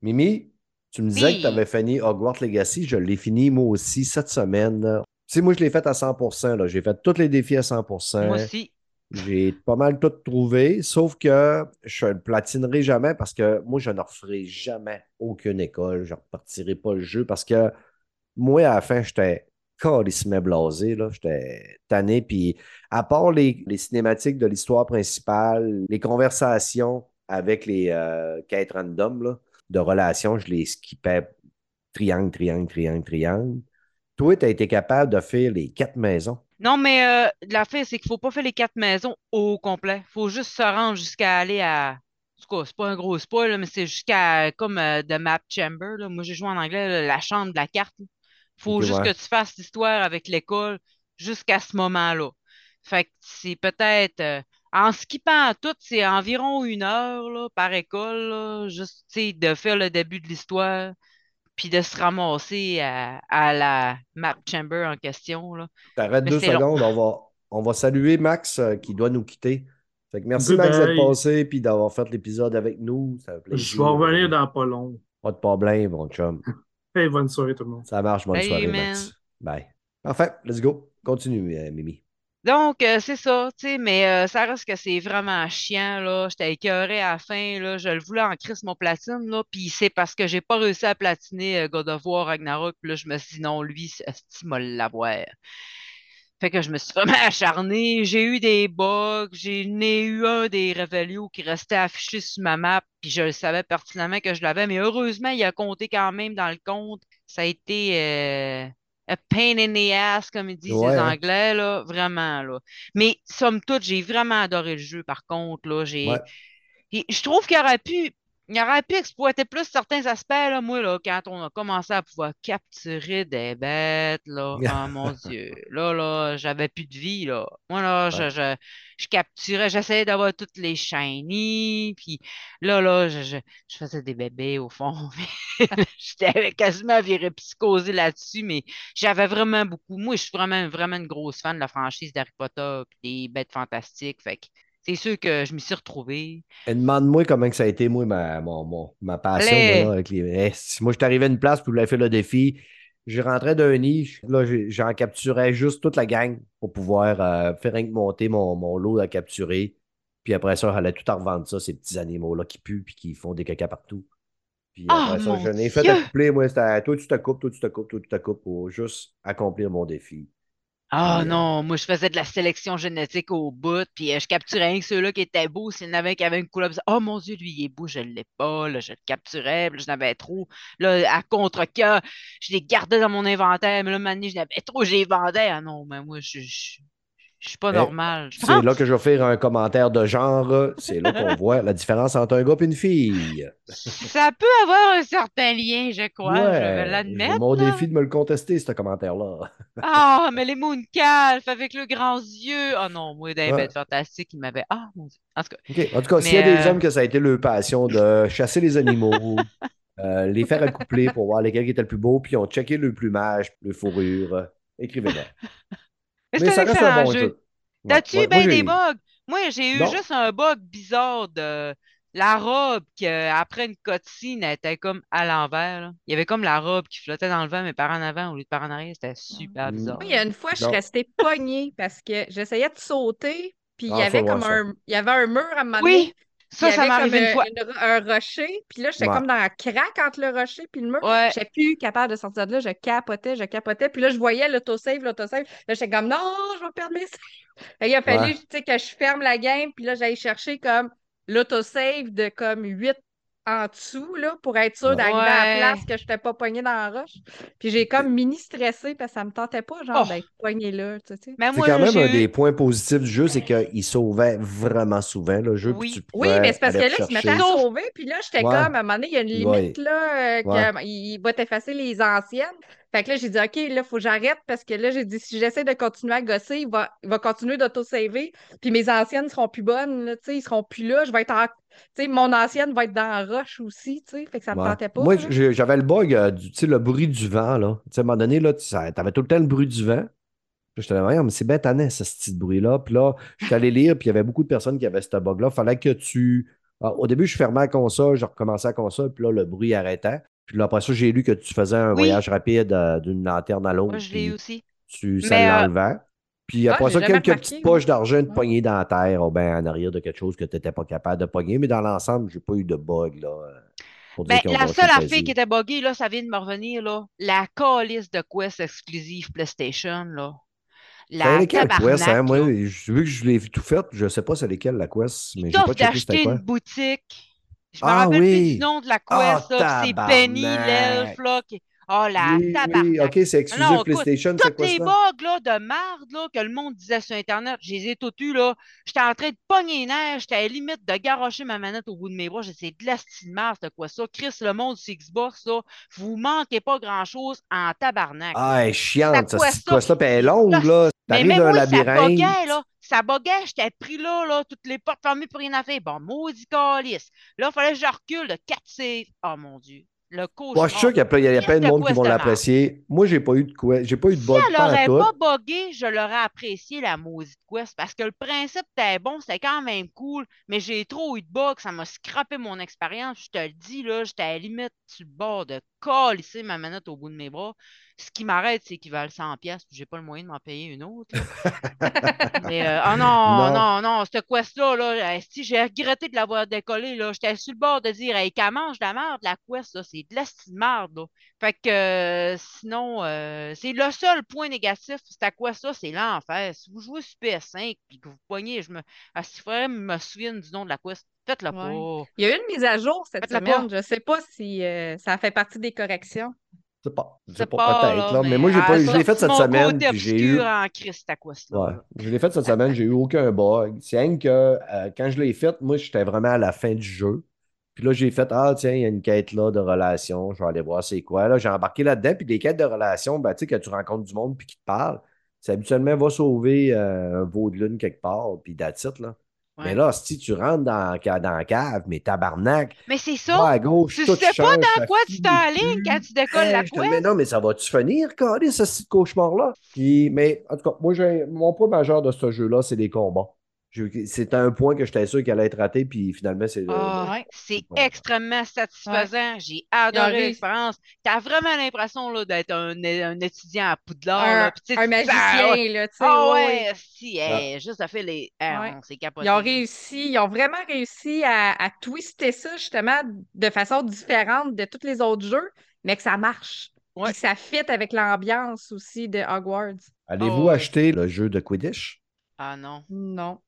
Mimi, tu me disais Oui. que tu avais fini Hogwarts Legacy. Je l'ai fini moi aussi cette semaine. Tu sais, moi, je l'ai fait à 100%. là. J'ai fait tous les défis à 100%. Moi aussi. J'ai pas mal tout trouvé, sauf que je ne le platinerai jamais parce que moi, je ne referai jamais aucune école. Je ne repartirai pas le jeu parce que moi, à la fin, j'étais carrément blasé. là. J'étais tanné. Puis, à part les, cinématiques de l'histoire principale, les conversations avec les euh, quêtes random là, de relations, je les skippais triangle, triangle, triangle, triangle. Toi, tu as été capable de faire les quatre maisons. Non, mais euh, la fait, c'est qu'il faut pas faire les quatre maisons au complet. faut juste se rendre jusqu'à aller à. En c'est pas un gros spoil, mais c'est jusqu'à comme euh, The Map Chamber. là. Moi, j'ai joué en anglais, la chambre de la carte. Faut juste ouais. que tu fasses l'histoire avec l'école jusqu'à ce moment-là. Fait que c'est peut-être euh, en skippant tout, c'est environ une heure là, par école, là, juste de faire le début de l'histoire, puis de se ramasser à, à la map chamber en question. T'arrêtes deux secondes, on va, on va saluer Max euh, qui doit nous quitter. Fait que merci Goodbye. Max d'être passé puis d'avoir fait l'épisode avec nous. Ça fait plaisir. Je vais revenir dans pas long. Pas de problème, mon chum. Hey, bonne soirée tout le monde. Ça marche, bonne Salut, soirée, man. Max. Bye. Parfait, let's go. Continue, euh, Mimi. Donc, euh, c'est ça, tu sais, mais euh, ça reste que c'est vraiment chiant, là. J'étais écœuré à la fin, là. Je le voulais en crise, mon platine, là. Puis c'est parce que j'ai pas réussi à platiner euh, God of War Ragnarok. Puis là, je me suis dit, non, lui, c'est m'a l'avoir? Fait que je me suis vraiment acharné. J'ai eu des bugs. J'ai eu un des Revelio qui restait affiché sur ma map. Puis je le savais pertinemment que je l'avais. Mais heureusement, il a compté quand même dans le compte. Ça a été euh, a pain in the ass, comme ils disent Ouais, les. Anglais, là. Vraiment, là. Mais somme toute, j'ai vraiment adoré le jeu, par contre, là. J'ai. Ouais. Et je trouve qu'il aurait pu. Il aurait pu exploiter plus certains aspects, là, moi, là, quand on a commencé à pouvoir capturer des bêtes, là. Oh mon Dieu. Là, là, j'avais plus de vie, là. Moi, là, je, Ouais. je, je capturais, j'essayais d'avoir toutes les shiny, puis là, là, je, je, je faisais des bébés, au fond. J'étais quasiment viré psychosé là-dessus, mais j'avais vraiment beaucoup. Moi, je suis vraiment, vraiment une grosse fan de la franchise d'Harry Potter, puis des bêtes fantastiques. Fait que c'est sûr que je m'y suis retrouvée. Et demande-moi comment que ça a été, moi, ma, ma passion. Là, avec les... Eh, si moi, je suis arrivé à une place pour vous fait le défi. Je rentrais d'un nid. Là, j'en capturais juste toute la gang pour pouvoir euh, faire monter mon, mon lot à capturer. Puis après ça, j'allais tout en revendre ça, ces petits animaux-là qui puent puis qui font des caca partout. Puis Ah, après ça, je n'ai fait Dieu! accoupler. Moi, c'était toi, tu te coupes, toi, tu te coupes, toi, tu te coupes pour juste accomplir mon défi. Ah euh, non, moi je faisais de la sélection génétique au bout, puis euh, je capturais ceux-là qui étaient beaux. S'il y en avait qui avait une couleur, je oh mon Dieu, lui il est beau, je ne l'ai pas, là, je le capturais, puis là, j'en avais trop. Là, à contre-cœur, je les gardais dans mon inventaire, mais là, maintenant, j'en avais trop, je les vendais. Ah non, mais moi, je, je, je suis pas Eh, normal. C'est là que je vais faire un commentaire de genre. C'est là qu'on voit la différence entre un gars et une fille. Ça peut avoir un certain lien, je crois, je vais l'admettre. mon défi de me le contester, ce commentaire-là. Ah, mais les Mooncalf avec le grand yeux. Ah non, moi, les Ouais. bêtes fantastiques, il m'avait. Ah, mon Dieu. En tout cas, OK. En tout cas, s'il y a des euh, hommes que ça a été leur passion de chasser les animaux, euh, les faire accoupler pour voir lesquels qui étaient le plus beau, puis ils ont checké le plumage, le fourrure, euh, écrivez-moi. Mais Mais c'est ça un excellent bon jeu. jeu. Ouais, T'as-tu ouais, eu bien des bugs? Moi, j'ai eu Non. juste un bug bizarre de la robe qui, euh, après une cutscene, elle était comme à l'envers. Il y avait comme la robe qui flottait dans le vent, mais par en avant au lieu de par en arrière. C'était super Mm. bizarre. Moi, il y a une fois, je suis restée pognée parce que j'essayais de sauter, puis il y Ah, avait comme un, il y avait un mur à moment Oui, ça, ça avait m'est comme arrivé une un, fois. une- un rocher, puis là, j'étais Ouais. comme dans la craque entre le rocher puis le mur. Ouais. J'étais plus capable de sortir de là, je capotais, je capotais, puis là, je voyais l'autosave, l'autosave, là, j'étais comme, non, je vais perdre mes saves. Il a fallu, Ouais. tu sais, que je ferme la game, puis là, j'allais chercher comme l'autosave de comme 8 en dessous, là, pour être sûr Ouais. d'arriver à la place que je n'étais pas pognée dans la roche. Puis j'ai comme mini stressé parce que ça me tentait pas, genre, Oh. d'être pognée là, tu sais. Mais C'est quand même un eu- des points positifs du jeu, c'est qu'il sauvait vraiment souvent le jeu. Oui. tu Oui, mais c'est parce que là, chercher. mettais à sauver, puis là, j'étais Ouais. comme, à un moment donné, il y a une Ouais. limite, là, euh, que, Ouais. il va t'effacer les anciennes. Fait que là, j'ai dit, OK, là, il faut que j'arrête parce que là, j'ai dit, si j'essaie de continuer à gosser, il va, il va continuer d'auto-saver, puis mes anciennes seront plus bonnes, là, tu sais, ils seront plus là, je vais être en... Tu sais, mon ancienne va être dans la roche aussi, tu sais, fait que ça me Ouais. tentait pas. Moi, j'avais le bug, euh, du, tu sais, le bruit du vent, là. Tu sais, à un moment donné, là, tu avais tout le temps le bruit du vent. Puis j'étais là, mais c'est bête année, ce petit bruit-là. Puis là, je suis allé lire, puis il y avait beaucoup de personnes qui avaient ce bug-là. Fallait que tu. Alors, au début, je fermais la console, je recommençais la console, puis là, le bruit arrêtait. Puis là, après ça, j'ai lu que tu faisais un Oui. voyage rapide euh, d'une lanterne à l'autre. Moi, je l'ai aussi. tu, ça Mais, euh. Puis Ah, après j'ai ça, quelques remarqué, petites poches d'argent de pogner dans la terre, ou bien en arrière de quelque chose que tu n'étais pas capable de pogner. Mais dans l'ensemble, j'ai pas eu de bug, là. euh, Pour dire Ben, la seule le affaire qui était buggée, là, ça vient de me revenir, là. La calice de Quest exclusive PlayStation, là. C'est La Quest, hein? Moi, vu que je l'ai tout fait, je sais pas c'est lesquelles la Quest, mais j'ai pas d'acheter quoi. une boutique. Je me Ah rappelle plus oui. du nom de la Ah, Quest, c'est Penny, l'elfe, là. qui- Oh la Oui, oui, ok, c'est exclusif Non, PlayStation, c'est Toutes quoi les ça? bugs là, de merde là, que le monde disait sur Internet, je les ai tous eus. là. J'étais en train de pogner les nerfs, j'étais à la limite de garocher ma manette au bout de mes bras. J'essayais de l'astine de quoi ça? Chris, le monde sur Xbox, là, vous manquez pas grand-chose en tabarnak. Ah, elle est chiante, ça, quoi cette ça? puis elle est longue, Là. Mais même un moi, ça labyrinthe. boguait, là. Ça boguait, j'étais pris là, là, toutes les portes fermées pour rien à faire. Bon, maudit calice. Là, il fallait que je recule de 4 saves. Oh mon Dieu. Le cauchemar. Moi, je suis sûr qu'il y a plein, il y a Qu'est-ce plein de de monde qui vont l'apprécier. Moi, j'ai pas eu de quoi, j'ai pas eu de Si bug elle aurait pantoute. pas bugué, je l'aurais apprécié, la maudite quest, parce que le principe était bon, c'était quand même cool, mais j'ai trop eu de bugs, ça m'a scrappé mon expérience. Je te le dis, là, j'étais à la limite sur le bord de colisser ma manette au bout de mes bras. Ce qui m'arrête, c'est qu'il valent 100$, puis j'ai pas le moyen de m'en payer une autre. Mais, euh, oh non, Non. non, non, cette quest-là, là, si j'ai regretté de l'avoir décollé, là, j'étais sur le bord de dire, hey, qu'elle mange de la merde, la quest, là, c'est de la merde, là. Fait que euh, sinon, euh, c'est le seul point négatif, c'est à quoi ça, c'est l'enfer. Si vous jouez sur PS5 puis que vous poignez, je me. Ah, faudrait me souvenir du nom de la quest, faites-le Ouais. pas. Il y a eu une mise à jour cette semaine. Je sais pas si euh, ça fait partie des corrections. Je sais pas. Je C'est sais pas, pas, peut-être, là. Mais mais moi, j'ai elle pas a eu, je l'ai fait cette semaine, j'ai eu. en Christ, quest là. Ouais, je l'ai fait cette semaine, j'ai eu aucun bug. C'est rien que euh, quand je l'ai fait, moi, j'étais vraiment à la fin du jeu. Puis là, j'ai fait, ah, tiens, il y a une quête là de relation, je vais aller voir c'est quoi. Là, j'ai embarqué là-dedans, puis des quêtes de relation, ben, tu sais, que tu rencontres du monde puis qui te parle, c'est habituellement va sauver euh, un veau de lune quelque part, puis that's it, là. Ouais. Mais là, si tu rentres dans, dans la cave, mais tabarnak, Mais c'est ça. à gauche, Tu sais pas change, dans quoi tu t'enlignes quand tu décolles Hey, la je te- mais non, mais ça va-tu finir, carré, ce petit cauchemar-là? Puis, mais en tout cas, moi, j'ai, mon point majeur de ce jeu-là, c'est les combats. C'était un point que j'étais sûr qu'il allait être raté, puis finalement, c'est le- Ah, le- Ouais. c'est Ouais. extrêmement satisfaisant. J'ai adoré l'expérience. T'as vraiment l'impression là, d'être un, un étudiant à Poudlard. Un, là, un magicien, Ah, ouais. là, tu sais. Ah ouais, ouais, ouais. si, hey, juste ça fait les. Ah, Ouais. on s'est capoté. Ils ont réussi, ils ont vraiment réussi à, à twister ça justement de façon différente de tous les autres jeux, mais que ça marche. Ouais. Puis que ça fit avec l'ambiance aussi de Hogwarts. Allez-vous Oh, ouais. acheter le jeu de Quidditch? Ah non. Non.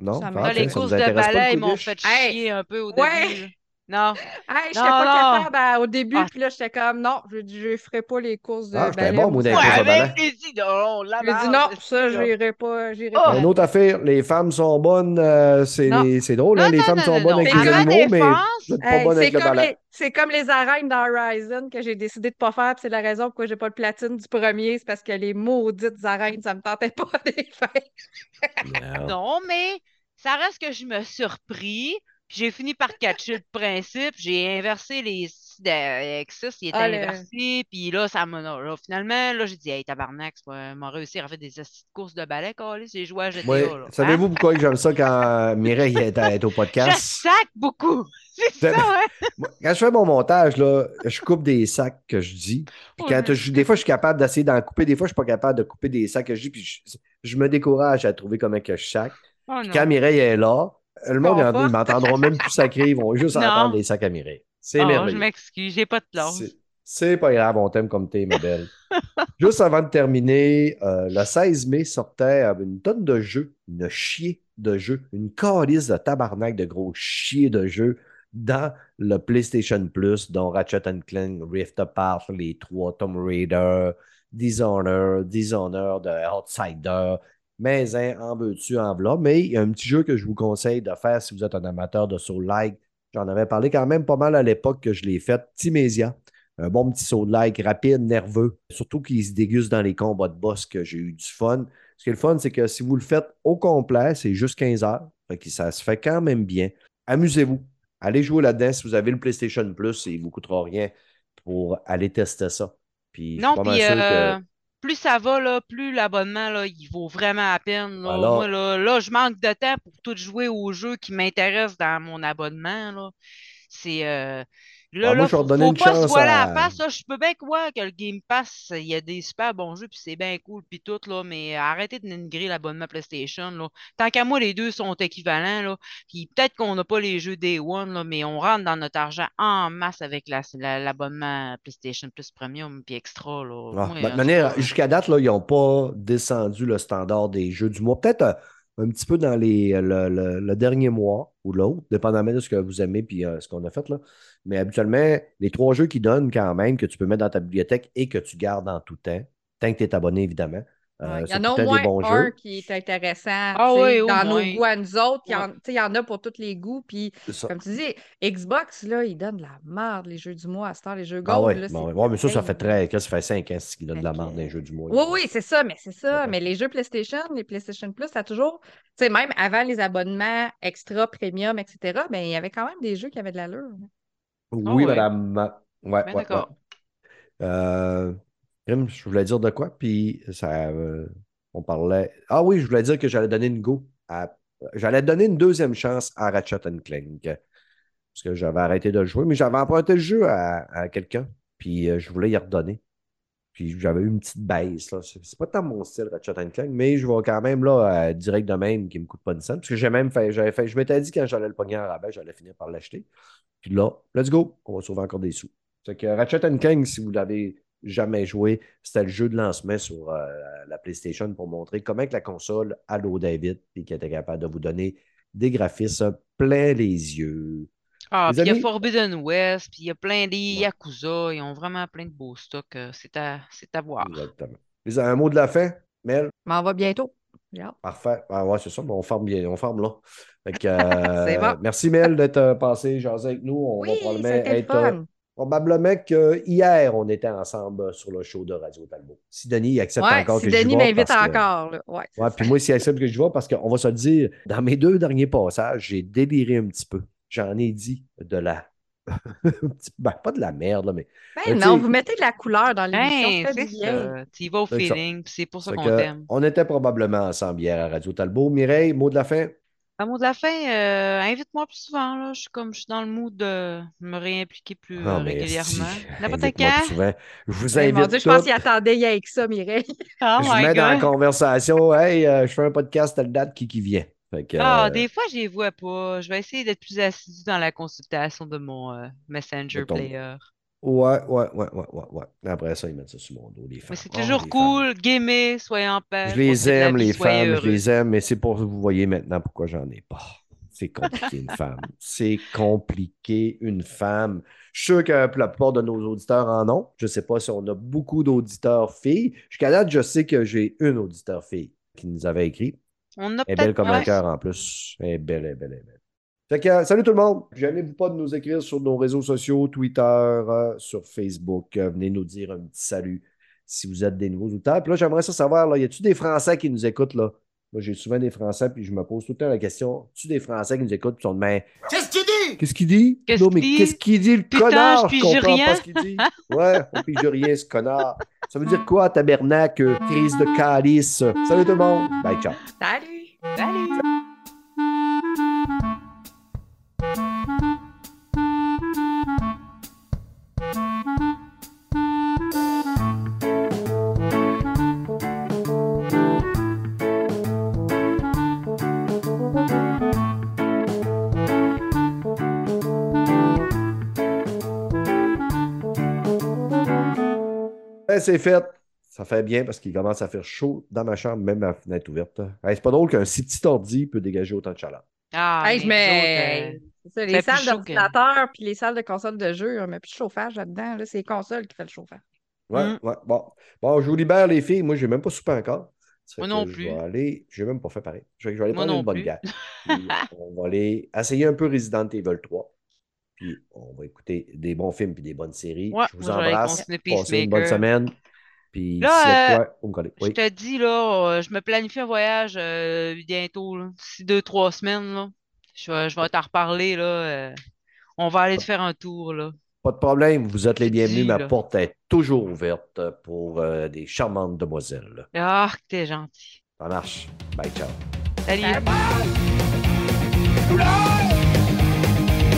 Non? Ça Là, les courses de balai m'ont fait Hey, chier un peu au ouais. début. Non. Hey, j'étais Non, pas non. capable à- au début, Ah. puis là, j'étais comme non, je je ferai pas les courses de Ah, balai, bon, moi, les balai. avec plaisir. Non, la J'ai dit non, ça, j'irai pas, j'irai Oh. pas. Une autre affaire, les femmes sont bonnes, euh, c'est les- drôle, Non, hein, les femmes non, sont bonnes avec les ma animaux, mais vous pas avec le comme, balai. les, c'est comme les arènes dans Horizon que j'ai décidé de pas faire, puis c'est la raison pourquoi j'ai pas le platine du premier, c'est parce que les maudites arènes, ça me tentait pas de les faire. Non, mais ça reste que je me suis surpris. J'ai fini par catcher le principe. J'ai inversé les X6, il était Ah, inversé. Puis là, ça m'a. là, finalement, là, j'ai dit, hey, tabarnak, c'est pas- m'a réussi à faire des courses de balai, J'ai joué à GTA. Ouais. là. Savez-vous Hein? pourquoi j'aime ça quand Mireille est, à- est au Je podcast? sac beaucoup. C'est ça, hein? Quand je fais mon montage, là, je coupe des sacs que je dis. Puis quand je- des fois, je suis capable d'essayer d'en couper. Des fois, je suis pas capable de couper des sacs que je dis. Puis je, je me décourage à trouver comment que je sac. Oh, Puis non. quand Mireille est là, le monde, ils Conforte. m'entendront même plus sacrer. Ils vont juste Non. entendre des sacs à Mireille. C'est Oh, je m'excuse, j'ai pas de classe. C'est- pas grave, on t'aime comme t'es, ma belle. Juste avant de terminer, euh, le 16 mai sortait une tonne de jeux, une chier de jeux, une calice de tabarnak de gros chier de jeux dans le PlayStation Plus, dont Ratchet Clank, Rift Apart, les trois, Tomb Raider, Dishonored, Dishonored, euh, Outsider, mais hein, en veux-tu, en v'là. Mais il y a un petit jeu que je vous conseille de faire si vous êtes un amateur de Soul-like. J'en avais parlé quand même pas mal à l'époque que je l'ai fait. Timésia. Un bon petit saut de like rapide, nerveux. Surtout qu'il se déguste dans les combats de boss que j'ai eu du fun. Ce qui est le fun, c'est que si vous le faites au complet, c'est juste 15 heures. Fait que ça se fait quand même bien. Amusez-vous. Allez jouer là-dedans. Si vous avez le PlayStation Plus, il ne vous coûtera rien pour aller tester ça. Puis, je suis Non, mal puis que- euh, plus ça va, là, plus l'abonnement, là, il vaut vraiment la peine. là. Voilà. Moi, là, là, je manque de temps pour tout jouer aux jeux qui m'intéressent dans mon abonnement. Là. C'est. euh, Là, Ah, moi, là, je faut une pas se voiler à- la face. là. Je peux bien croire que le Game Pass, il y a des super bons jeux, puis c'est bien cool, puis tout, là, mais arrêtez de dénigrer l'abonnement PlayStation. Là. Tant qu'à moi, les deux sont équivalents. Là. Puis peut-être qu'on n'a pas les jeux Day One, là, mais on rentre dans notre argent en masse avec la- la- l'abonnement PlayStation Plus Premium puis Extra. Là. Ah, ben, manière, jusqu'à date, là, ils n'ont pas descendu le standard des jeux du mois. Peut-être euh, un petit peu dans le- le dernier mois ou l'autre, dépendamment de ce que vous aimez puis euh, ce qu'on a fait. Là. Mais habituellement, les trois jeux qui donnent quand même, que tu peux mettre dans ta bibliothèque et que tu gardes en tout temps, tant que tu es abonné, évidemment. Euh, Il y en a au moins un jeux. qui est intéressant Ah oui, dans nos goûts à nous autres. Il y, en, Ouais. il y en a pour tous les goûts. Puis, comme tu dis, Xbox, là, ils donnent de la merde, les jeux du mois à ce temps, les jeux Ah gold. ouais, là, bon, ouais, mais ça, ça fait très, qu'est-ce que ça fait 5 ans qu'il donne de la merde les jeux du mois. Oui, oui, c'est ça, mais c'est ça. Ouais. Mais les jeux PlayStation, les PlayStation Plus, ça a toujours, tu sais, même avant les abonnements extra, premium, etc., ben, il y avait quand même des jeux qui avaient de l'allure. Oui, Ah madame. Ouais, Ben ouais, d'accord. ouais. Euh, je voulais dire de quoi, puis ça, euh, on parlait. Ah oui, je voulais dire que j'allais donner une go à. J'allais donner une deuxième chance à Ratchet Clank. Parce que j'avais arrêté de le jouer, mais j'avais emprunté le jeu à, quelqu'un, puis euh, je voulais y redonner. Puis j'avais eu une petite baisse. C'est pas tant mon style, Ratchet Clank, mais je vais quand même là, euh, direct de même qui me coûte pas de scène. Parce que j'ai même fait, fait, je m'étais dit quand j'allais le pogner en rabais, j'allais finir par l'acheter. Puis là, let's go, on va sauver encore des sous. C'est que Ratchet Clank, si vous l'avez jamais joué, c'était le jeu de lancement sur euh, la PlayStation pour montrer comment que la console à l'eau David, puis qui était capable de vous donner des graphismes plein les yeux. Ah, puis il y a Forbidden West, puis il y a plein des Ouais. Yakuza, ils ont vraiment plein de beaux stocks. euh, C'est à, c'est à voir. Exactement. Les- Un mot de la fin, Mel? Mais on va bientôt. Parfait. Ah ouais, c'est ça, mais on forme bien, on forme là. Fait que, euh, C'est bon. Merci Mel d'être passé jaser avec nous. On va Oui, probablement ça a été le être euh, fun. Probablement que hier on était ensemble sur le show de Radio Talbot. Si Denis accepte Ouais, encore si que je Denis vais m'invite que- encore. Là. Ouais, ça. puis moi, s'il accepte que je vais, parce qu'on va se le dire, dans mes deux derniers passages, j'ai déliré un petit peu. J'en ai dit de la. ben, pas de la merde, là, mais. Ben Mais tu non, vous mettez de la couleur dans l'émission. Ça du bien. ça. Tu y vas au ça. feeling, puis c'est pour ça c'est qu'on que t'aime. on était probablement ensemble hier à Radio Talbot. Mireille, mot de la fin? Un mot de la fin, euh, invite-moi plus souvent, là. Je suis comme je suis dans le mood de me réimpliquer plus euh, Ah, mais régulièrement. N'importe quand. Je vous Eh, invite mon Dieu, je pense qu'il attendait avec ça, Mireille. Oh Je my mets dans la conversation. Hey, euh, je fais un podcast telle date qui, qui vient. Que, Ah, euh, des fois, je les vois pas. Je vais essayer d'être plus assidu dans la consultation de mon euh, Messenger De ton- Player. Ouais, ouais, ouais, ouais, ouais, ouais. Après ça, ils mettent ça sur mon dos, les femmes. Mais c'est toujours les cool. Gamez, soyez en paix. Je les aime, les femmes, je les aime, mais c'est pour vous voyez maintenant pourquoi j'en ai pas. C'est compliqué, une femme. C'est compliqué, une femme. Je suis sûr que la plupart de nos auditeurs en ont. Je ne sais pas si on a beaucoup d'auditeurs filles. Jusqu'à date, je sais que j'ai une auditeur fille qui nous avait écrit. On a Elle est belle comme un cœur en plus. Elle est belle, elle est belle, elle est belle. Fait que, euh, salut tout le monde. Gênez-vous pas de nous écrire sur nos réseaux sociaux, Twitter, euh, sur Facebook? Euh, venez nous dire un petit salut si vous êtes des nouveaux auditeurs. Puis là, j'aimerais ça savoir, là, y a-tu des Français qui nous écoutent là? Moi, j'ai souvent des Français, puis je me pose tout le temps la question, tu des Français qui nous écoutent, puis sont de main. Qu'est-ce qu'il dit? Qu'est-ce qu'il dit? Qu'est-ce non, mais qu'il dit? qu'est-ce qu'il dit, le Putain, connard? je comprends rien. pas ce qu'il dit. Ouais, on pige rien, ce connard. Ça veut dire quoi, tabernacle, crise de calice? Salut tout le monde. Bye, ciao. Salut! Salut! C'est fait. Ça fait bien parce qu'il commence à faire chaud dans ma chambre, même la fenêtre ouverte. Hey, c'est pas drôle qu'un si petit ordi peut dégager autant de chaleur. Ah, Hey, mais je autres, euh, ça, fait les salles d'ordinateur puis les salles de console de jeu, on met plus de chauffage là-dedans. Là, c'est les consoles qui font le chauffage. Ouais, Mm. ouais. Bon. bon, je vous libère, les filles. Moi, j'ai même pas soupé encore. Moi non plus. Je vais aller. J'ai même pas fait pareil. Je je vais aller Moi prendre non une bonne plus. bière. On va aller essayer un peu Resident Evil 3. Puis, on va écouter des bons films puis des bonnes séries. Ouais, je vous embrasse. Passez une bonne semaine. Puis, Là, euh, vous me. Je te dis, là, euh, je me planifie un voyage euh, bientôt. D'ici deux, trois semaines, là. Je vais, je vais t'en reparler, là. euh, On va aller te faire un tour, là. Pas de problème. Vous êtes les bienvenus. dis, Ma là. porte est toujours ouverte pour euh, des charmantes demoiselles. Ah, que t'es gentil. Ça marche. Bye, ciao. Salut!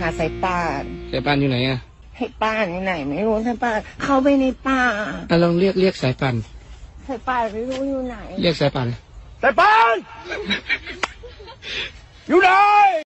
หาสายป่านสายป่านอยู่ไหนอะให้ป่านอยู่ไหน ไม่รู้สายป่านเข้าไปในป่าอะลองเรียกเรียกสายป่านสายป่านไม่รู้อยู่ไหน เรียกสายป่านสายป่านอยู่ไหน